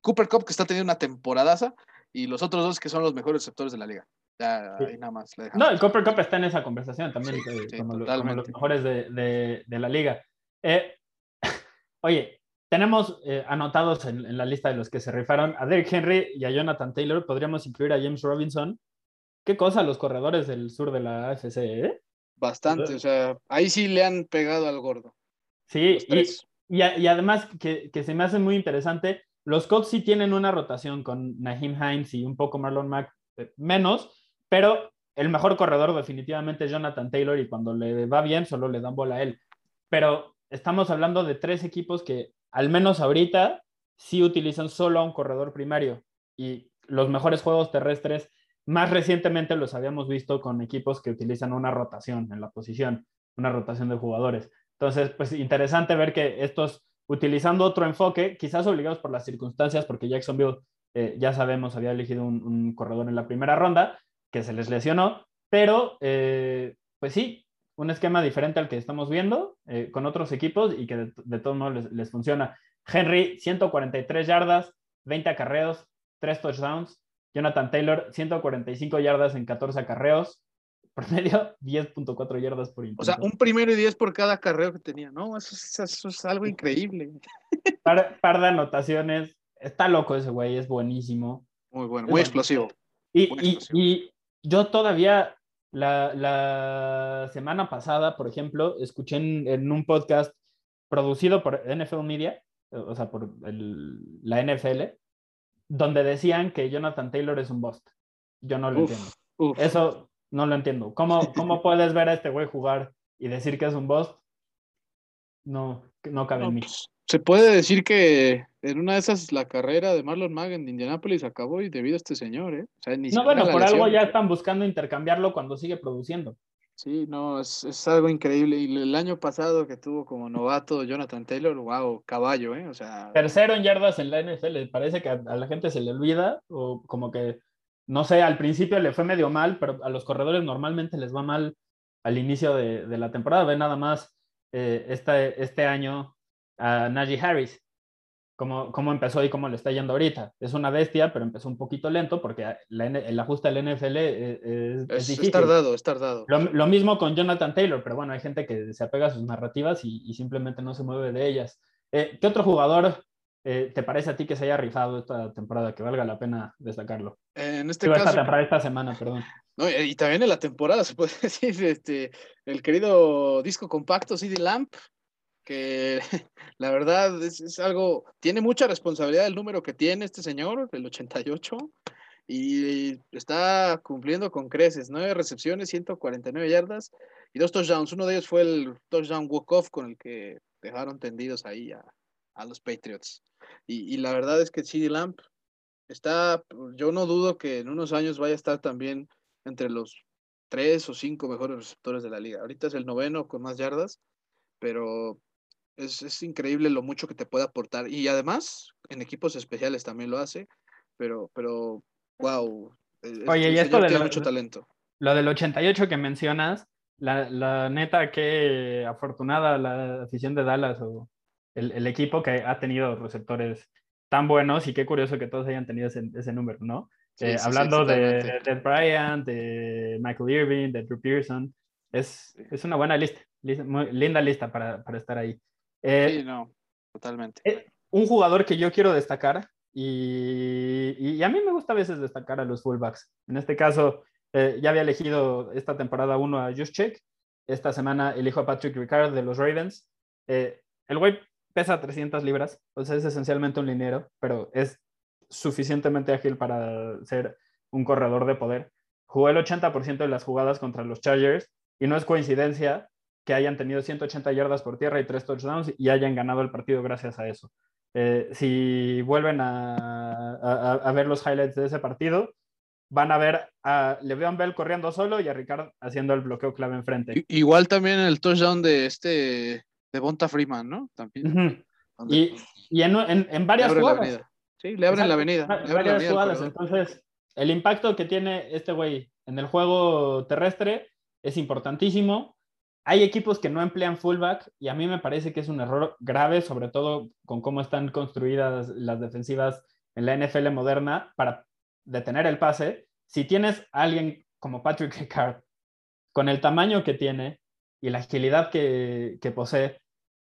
Cooper Cup que está teniendo una temporadaza y los otros dos que son los mejores receptores de la liga. Ya, ahí nada más. No, el Cooper Cup está en esa conversación también, eh, como, los mejores de, de, de la liga. Eh, (laughs) oye, tenemos eh, anotados en, en, la lista de los que se rifaron a Derrick Henry y a Jonathan Taylor. Podríamos incluir a James Robinson. ¿Qué cosa los corredores del sur de la AFC, eh? Bastante, o sea, ahí sí le han pegado al gordo. Sí, y, y, además que, que, se me hace muy interesante, los Colts sí tienen una rotación con Naheem Hines y un poco Marlon Mack eh, menos, pero el mejor corredor definitivamente es Jonathan Taylor y cuando le va bien solo le dan bola a él. Pero estamos hablando de tres equipos que al menos ahorita sí utilizan solo a un corredor primario y los mejores juegos terrestres más recientemente los habíamos visto con equipos que utilizan una rotación en la posición, una rotación de jugadores. Entonces, pues interesante ver que estos, utilizando otro enfoque, quizás obligados por las circunstancias, porque Jacksonville, eh, ya sabemos, había elegido un, corredor en la primera ronda, que se les lesionó, pero eh, pues sí, un esquema diferente al que estamos viendo eh, con otros equipos y que de, todos modos les, funciona. Henry, 143 yardas, 20 acarreos, 3 touchdowns. Jonathan Taylor, 145 yardas en 14 acarreos, promedio (laughs) 10.4 yardas por intento. O sea, un primero y 10 por cada acarreo que tenía, ¿no? Eso, es algo increíble. (laughs) Par, par, de anotaciones. Está loco ese güey, es buenísimo. Muy bueno, muy explosivo. Y, y, y yo todavía, la, la, semana pasada, por ejemplo, escuché en, en, un podcast producido por NFL Media, o sea, por el, la NFL, donde decían que Jonathan Taylor es un bust. Yo no lo entiendo. Eso no lo entiendo. ¿Cómo, ¿Cómo (laughs) puedes ver a este güey jugar y decir que es un bust? No, no cabe en mí. Pues, se puede decir que en una de esas la carrera de Marlon Mack en Indianapolis acabó y debido a este señor, ¿eh? no, bueno, por algo ya están buscando intercambiarlo cuando sigue produciendo. Sí, no, es, es, algo increíble. Y el año pasado que tuvo como novato Jonathan Taylor, wow, caballo, ¿eh? O sea. Tercero en yardas en la NFL, parece que a, a, la gente se le olvida, o como que, no sé, al principio le fue medio mal, pero a los corredores normalmente les va mal al inicio de, de la temporada. Ve nada más eh, este, este año a Najee Harris, cómo, cómo empezó y cómo le está yendo ahorita. Es una bestia, pero empezó un poquito lento porque la, el ajuste del NFL es, es, es, difícil. Es tardado, es tardado. Lo, lo, mismo con Jonathan Taylor, pero bueno, hay gente que se apega a sus narrativas y, y simplemente no se mueve de ellas. Eh, ¿Qué otro jugador eh, te parece a ti que se haya rifado esta temporada, que valga la pena destacarlo? En este Digo, caso... Esta, temporada, esta semana, perdón. No, y también en la temporada, se puede (laughs) decir, este, el querido disco compacto CD Lamp, que (laughs) la verdad es, es, algo, tiene mucha responsabilidad el número que tiene este señor, el 88, y está cumpliendo con creces, nueve recepciones, 149 yardas y dos touchdowns. Uno de ellos fue el touchdown walk-off con el que dejaron tendidos ahí a, a los Patriots. Y, y, la verdad es que CD Lamp está, yo no dudo que en unos años vaya a estar también entre los tres o cinco mejores receptores de la liga. Ahorita es el noveno con más yardas, pero es, es, increíble lo mucho que te puede aportar. Y además, en equipos especiales también lo hace, pero, pero wow. Oye, y esto de tiene lo, mucho talento. Lo del 88 que mencionas, la, la, neta, qué afortunada la afición de Dallas o el, el, equipo que ha tenido receptores tan buenos y qué curioso que todos hayan tenido ese, ese número, ¿no? Sí, eh, sí, hablando sí, de, de Bryant, de Michael Irving, de Drew Pearson, es, es una buena lista, lista muy linda lista para, para estar ahí. Eh, sí, no, totalmente. Eh, un jugador que yo quiero destacar, y, y, a mí me gusta a veces destacar a los fullbacks. En este caso, eh, ya había elegido esta temporada uno a Juszczyk, esta semana elijo a Patrick Ricard de los Ravens. Eh, el güey pesa 300 libras, o sea, es esencialmente un liniero, pero es suficientemente ágil para ser un corredor de poder. Jugó el 80% de las jugadas contra los Chargers y no es coincidencia que hayan tenido 180 yardas por tierra y tres touchdowns y hayan ganado el partido gracias a eso. eh, si vuelven a, ver los highlights de ese partido, van a ver a Le'Veon Bell corriendo solo y a Ricard haciendo el bloqueo clave enfrente. Igual también el touchdown de este Bonta Freeman, ¿no? También. Y, en, varias jugadas. Sí, le abren la avenida. varias jugadas. Entonces, el impacto que tiene este güey en el juego terrestre es importantísimo. Hay equipos que no emplean fullback y a mí me parece que es un error grave, sobre todo con cómo están construidas las defensivas en la NFL moderna para detener el pase. Si tienes a alguien como Patrick Ricard, con el tamaño que tiene y la agilidad que, posee,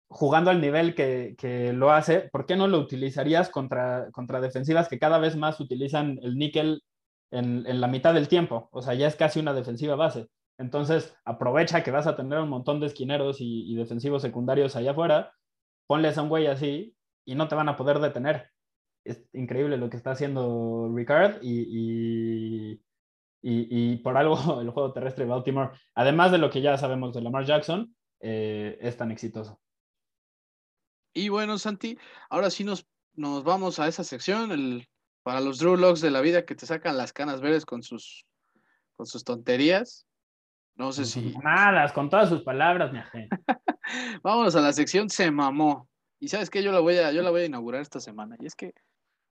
jugando al nivel que, lo hace, ¿por qué no lo utilizarías contra, contra defensivas que cada vez más utilizan el níquel en, la mitad del tiempo? O sea, ya es casi una defensiva base. Entonces, aprovecha que vas a tener un montón de esquineros y, defensivos secundarios allá afuera, ponles a un güey así y no te van a poder detener. Es increíble lo que está haciendo Ricard y, y, por algo (laughs) el juego terrestre de Baltimore, además de lo que ya sabemos de Lamar Jackson, eh, es tan exitoso. Y bueno, Santi, ahora sí nos, nos vamos a esa sección, el, para los Drew Logs de la vida que te sacan las canas verdes con sus, con sus tonterías. No sé si. Nada, con todas sus palabras, mi gente. (laughs) Vámonos a la sección Se mamó. Y sabes que yo la voy a, yo la voy a inaugurar esta semana. Y es que,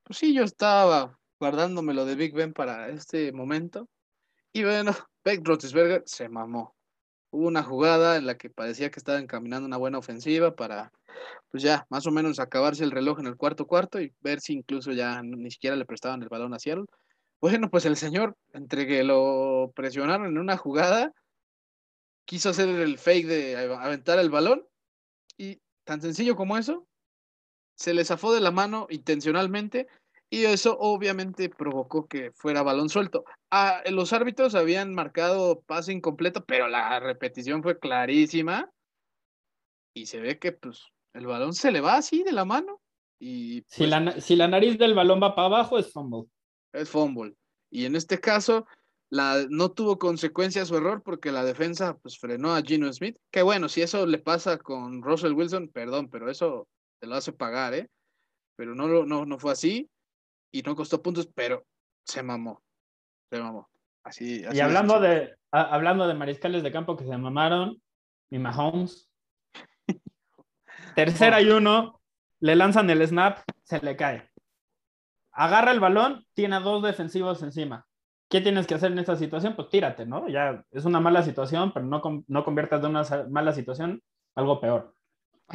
pues sí, yo estaba guardándome lo de Big Ben para este momento. Y bueno, (laughs) Beck Roethlisberger se mamó. Hubo una jugada en la que parecía que estaba encaminando una buena ofensiva para, pues ya, más o menos acabarse el reloj en el cuarto cuarto y ver si incluso ya ni siquiera le prestaban el balón a Seattle. Bueno, pues el señor, entre que lo presionaron en una jugada, quiso hacer el fake de aventar el balón y tan sencillo como eso, se le zafó de la mano intencionalmente y eso obviamente provocó que fuera balón suelto. Ah, los árbitros habían marcado pase incompleto, pero la repetición fue clarísima y se ve que pues el balón se le va así de la mano y si, pues la, si la nariz del balón va para abajo es fumble. Es fumble. Y en este caso, la, no tuvo consecuencia su error porque la defensa pues frenó a Gino Smith. Que bueno, si eso le pasa con Russell Wilson, perdón, pero eso te lo hace pagar, ¿eh? Pero no, no, no fue así y no costó puntos, pero se mamó. Se mamó. Así, y hablando de, hablando de mariscales de campo que se mamaron, mi Mahomes. Tercera y uno, le lanzan el snap, se le cae. Agarra el balón, tiene a dos defensivos encima. ¿Qué tienes que hacer en esta situación? Pues tírate, ¿no? Ya es una mala situación, pero no, no conviertas de una mala situación algo peor.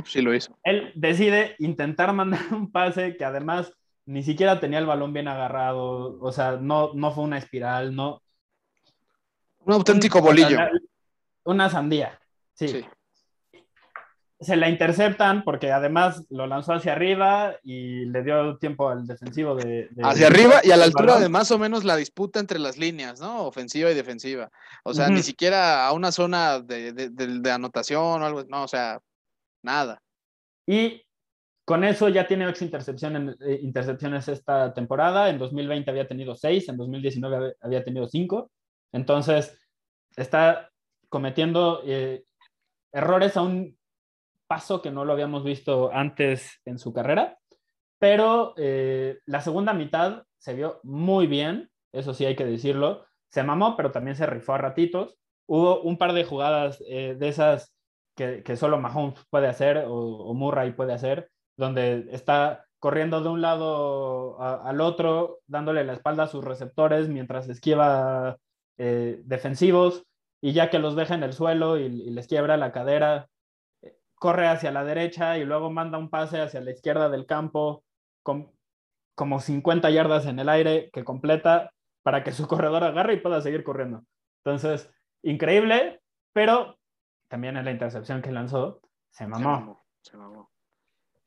Sí lo hizo. Él decide intentar (laughs) mandar un pase que además ni siquiera tenía el balón bien agarrado, o sea, no, no fue una espiral, no. Un auténtico bolillo. Una sandía, sí se la interceptan porque además lo lanzó hacia arriba y le dio tiempo al defensivo de... hacia arriba y a la altura de más o menos la disputa entre las líneas, ¿no? Ofensiva y defensiva. O sea, ni siquiera a una zona de, anotación o algo, no, o sea, nada. Y con eso ya tiene ocho intercepciones, eh, intercepciones esta temporada. En 2020 había tenido seis, en 2019 había tenido cinco. Entonces, está cometiendo eh, errores a un paso que no lo habíamos visto antes en su carrera, pero eh, la segunda mitad se vio muy bien, eso sí hay que decirlo, se mamó, pero también se rifó a ratitos. Hubo un par de jugadas eh, de esas que, solo Mahomes puede hacer o, Murray puede hacer, donde está corriendo de un lado al otro, dándole la espalda a sus receptores mientras esquiva eh, defensivos y ya que los deja en el suelo y les quiebra la cadera, corre hacia la derecha y luego manda un pase hacia la izquierda del campo con como 50 yardas en el aire que completa para que su (laughs) corredor agarre y pueda seguir corriendo. Entonces, increíble, pero también en la intercepción que lanzó, se mamó. Se mamó.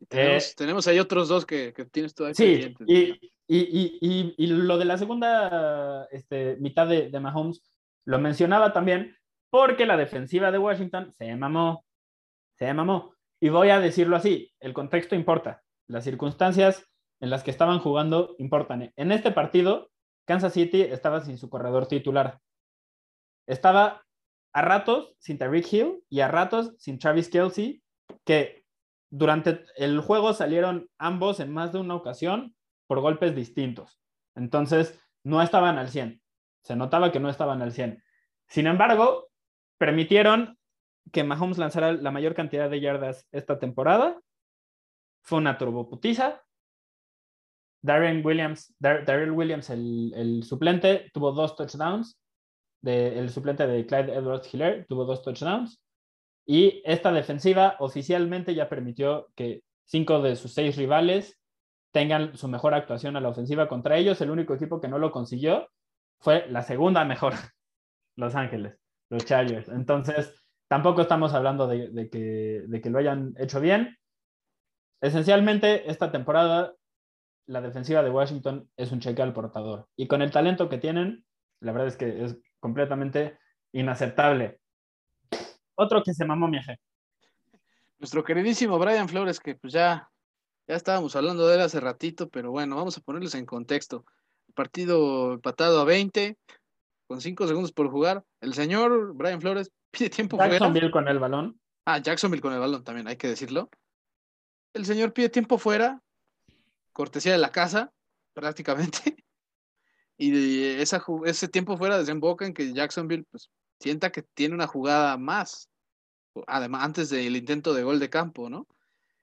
Tenemos, ahí otros dos que, tienes todavía. Sí, y, y, y, lo de la segunda este, mitad de, de Mahomes lo mencionaba también porque la defensiva de Washington se mamó se mamó. Y voy a decirlo así, el contexto importa, las circunstancias en las que estaban jugando importan. En este partido, Kansas City estaba sin su corredor titular. Estaba a ratos sin Tyreek Hill y a ratos sin Travis Kelsey, que durante el juego salieron ambos en más de una ocasión por golpes distintos. Entonces, no estaban al 100. Se notaba que no estaban al 100. Sin embargo, permitieron que Mahomes lanzara la mayor cantidad de yardas esta temporada. Fue una turboputiza. Darren Williams, Darrell Williams, el, suplente, tuvo dos touchdowns. el suplente de Clyde Edwards Hiller tuvo dos touchdowns. Y esta defensiva oficialmente ya permitió que cinco de sus seis rivales tengan su mejor actuación a la ofensiva contra ellos. El único equipo que no lo consiguió fue la segunda mejor, (laughs) Los Ángeles, los Chargers. Entonces, tampoco estamos hablando de, que, de que lo hayan hecho bien. Esencialmente, esta temporada, la defensiva de Washington es un cheque al portador. Y con el talento que tienen, la verdad es que es completamente inaceptable. Otro que se mamó mi eje. Nuestro queridísimo Brian Flores, que pues ya ya estábamos hablando de él hace ratito, pero bueno, vamos a ponerles en contexto. Partido empatado a 20, con 5 segundos por jugar. El señor Brian Flores pide tiempo fuera. Jacksonville con el balón. Ah, Jacksonville con el balón también, hay que decirlo. El señor pide tiempo fuera, cortesía de la casa, prácticamente. (laughs) Y esa, ese tiempo fuera desemboca en que Jacksonville pues, sienta que tiene una jugada más, además antes del intento de gol de campo, ¿no?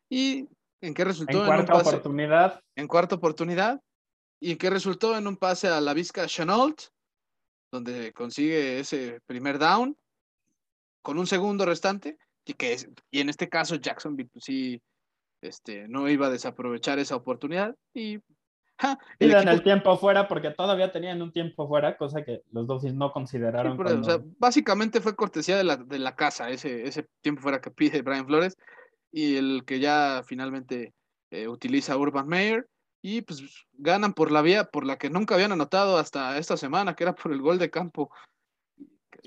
Y ¿En qué resultó? En cuarta oportunidad. En cuarta oportunidad. ¿Y en qué resultó? En un pase a la Vizca Chenault, donde consigue ese primer down con un segundo restante. Y, que, y en este caso Jacksonville pues, sí este, no iba a desaprovechar esa oportunidad. Y el, el tiempo fuera porque todavía tenían un tiempo fuera, cosa que los dos no consideraron. básicamente fue cortesía de la, de la casa, ese, ese tiempo fuera que pide Brian Flores y el que ya finalmente eh, utiliza Urban Meyer y pues ganan por la vía por la que nunca habían anotado hasta esta semana, que era por el gol de campo.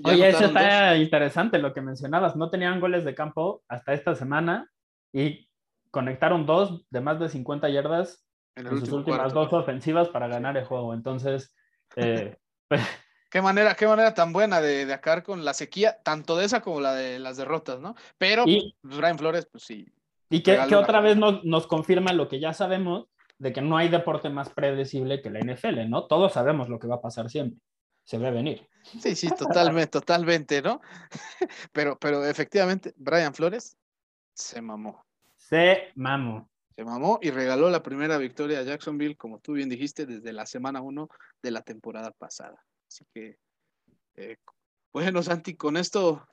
Oye, eso está interesante lo que mencionabas. No tenían goles de campo hasta esta semana y conectaron dos de más de 50 yardas en, sus últimas dos ofensivas para ganar el juego. Entonces, (laughs) eh, pues, Qué manera, qué manera tan buena de, de acabar con la sequía, tanto de esa como la de las derrotas, ¿no? Pero y, pues, Brian Flores, pues sí. Y que, que otra vez nos, nos, confirma lo que ya sabemos, de que no hay deporte más predecible que la NFL, ¿no? Todos sabemos lo que va a pasar siempre. Se ve venir. Sí, sí, (laughs) totalmente, totalmente, ¿no? (laughs) Pero, pero efectivamente, Brian Flores se mamó. Se mamó. Se mamó y regaló la primera victoria a Jacksonville, como tú bien dijiste, desde la semana uno de la temporada pasada. Así que, eh, bueno, Santi, con esto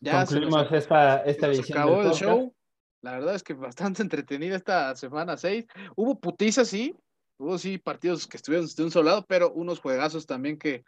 ya concluimos esta, esta. Acabó el show. La verdad es que bastante (laughs) entretenida esta semana 6. Hubo putizas, sí. Hubo sí partidos que estuvieron de un solo lado, pero unos juegazos también que,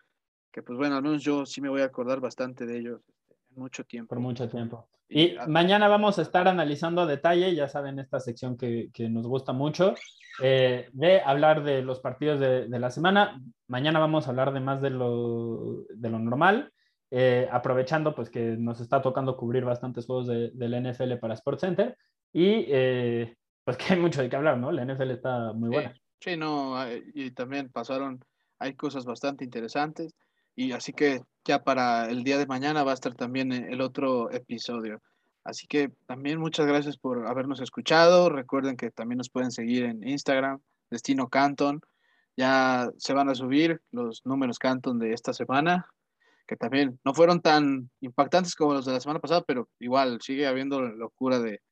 que, pues bueno, al menos yo sí me voy a acordar bastante de ellos este, en mucho tiempo. Por mucho tiempo. Y mañana vamos a estar analizando a detalle, ya saben, esta sección que, que nos gusta mucho, eh, de hablar de los partidos de, de, la semana. Mañana vamos a hablar de más de lo, de lo normal, eh, aprovechando pues que nos está tocando cubrir bastantes juegos de, del NFL para SportsCenter y eh, pues (laughs) que hay mucho de qué hablar, ¿no? La NFL está muy buena. Sí, no, y también pasaron, hay cosas bastante interesantes y así que ya para el día de mañana va a estar también el otro episodio. Así que también muchas gracias por habernos escuchado. Recuerden que también nos pueden seguir en Instagram, Destino Canton. Ya se van a subir los números Canton de esta semana, que también no fueron tan impactantes como los de la semana pasada, pero igual sigue habiendo locura de,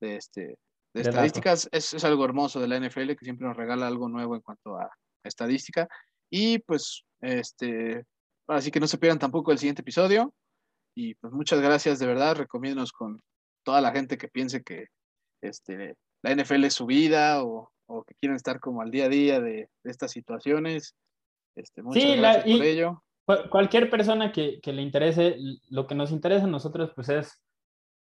de este, de estadísticas. Es, es, algo hermoso de la NFL que siempre nos regala algo nuevo en cuanto a estadística. Y pues, este, así que no se pierdan tampoco el siguiente episodio. Y pues muchas gracias, de verdad, recomiéndonos con toda la gente que piense que este, la NFL es su vida o, que quieren estar como al día a día de, estas situaciones. Este, muchas gracias por ello. Cualquier persona que, que, le interese, lo que nos interesa a nosotros pues es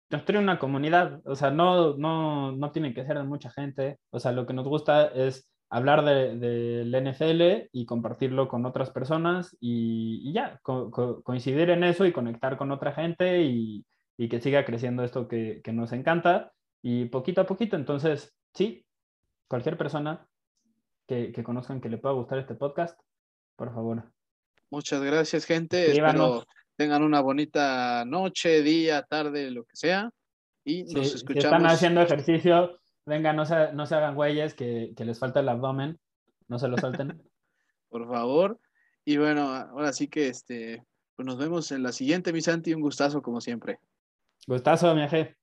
construir una comunidad, o sea, no, no, no tiene que ser de mucha gente, o sea, lo que nos gusta es hablar del de, NFL y compartirlo con otras personas y, ya, coincidir en eso y conectar con otra gente y, que siga creciendo esto que, nos encanta y poquito a poquito. Entonces, sí, cualquier persona que, conozcan que le pueda gustar este podcast, por favor. Muchas gracias, gente. Espero tengan una bonita noche, día, tarde, lo que sea. y nos escuchamos. Si están haciendo ejercicio, venga, no se, no se hagan güeyes que, que les falta el abdomen, no se lo salten. (laughs) Por favor. Y bueno, ahora sí que este, pues nos vemos en la siguiente, mi Santi. Un gustazo, como siempre. Gustazo, mi Aje.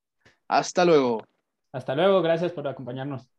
Hasta luego. Hasta luego, gracias por acompañarnos.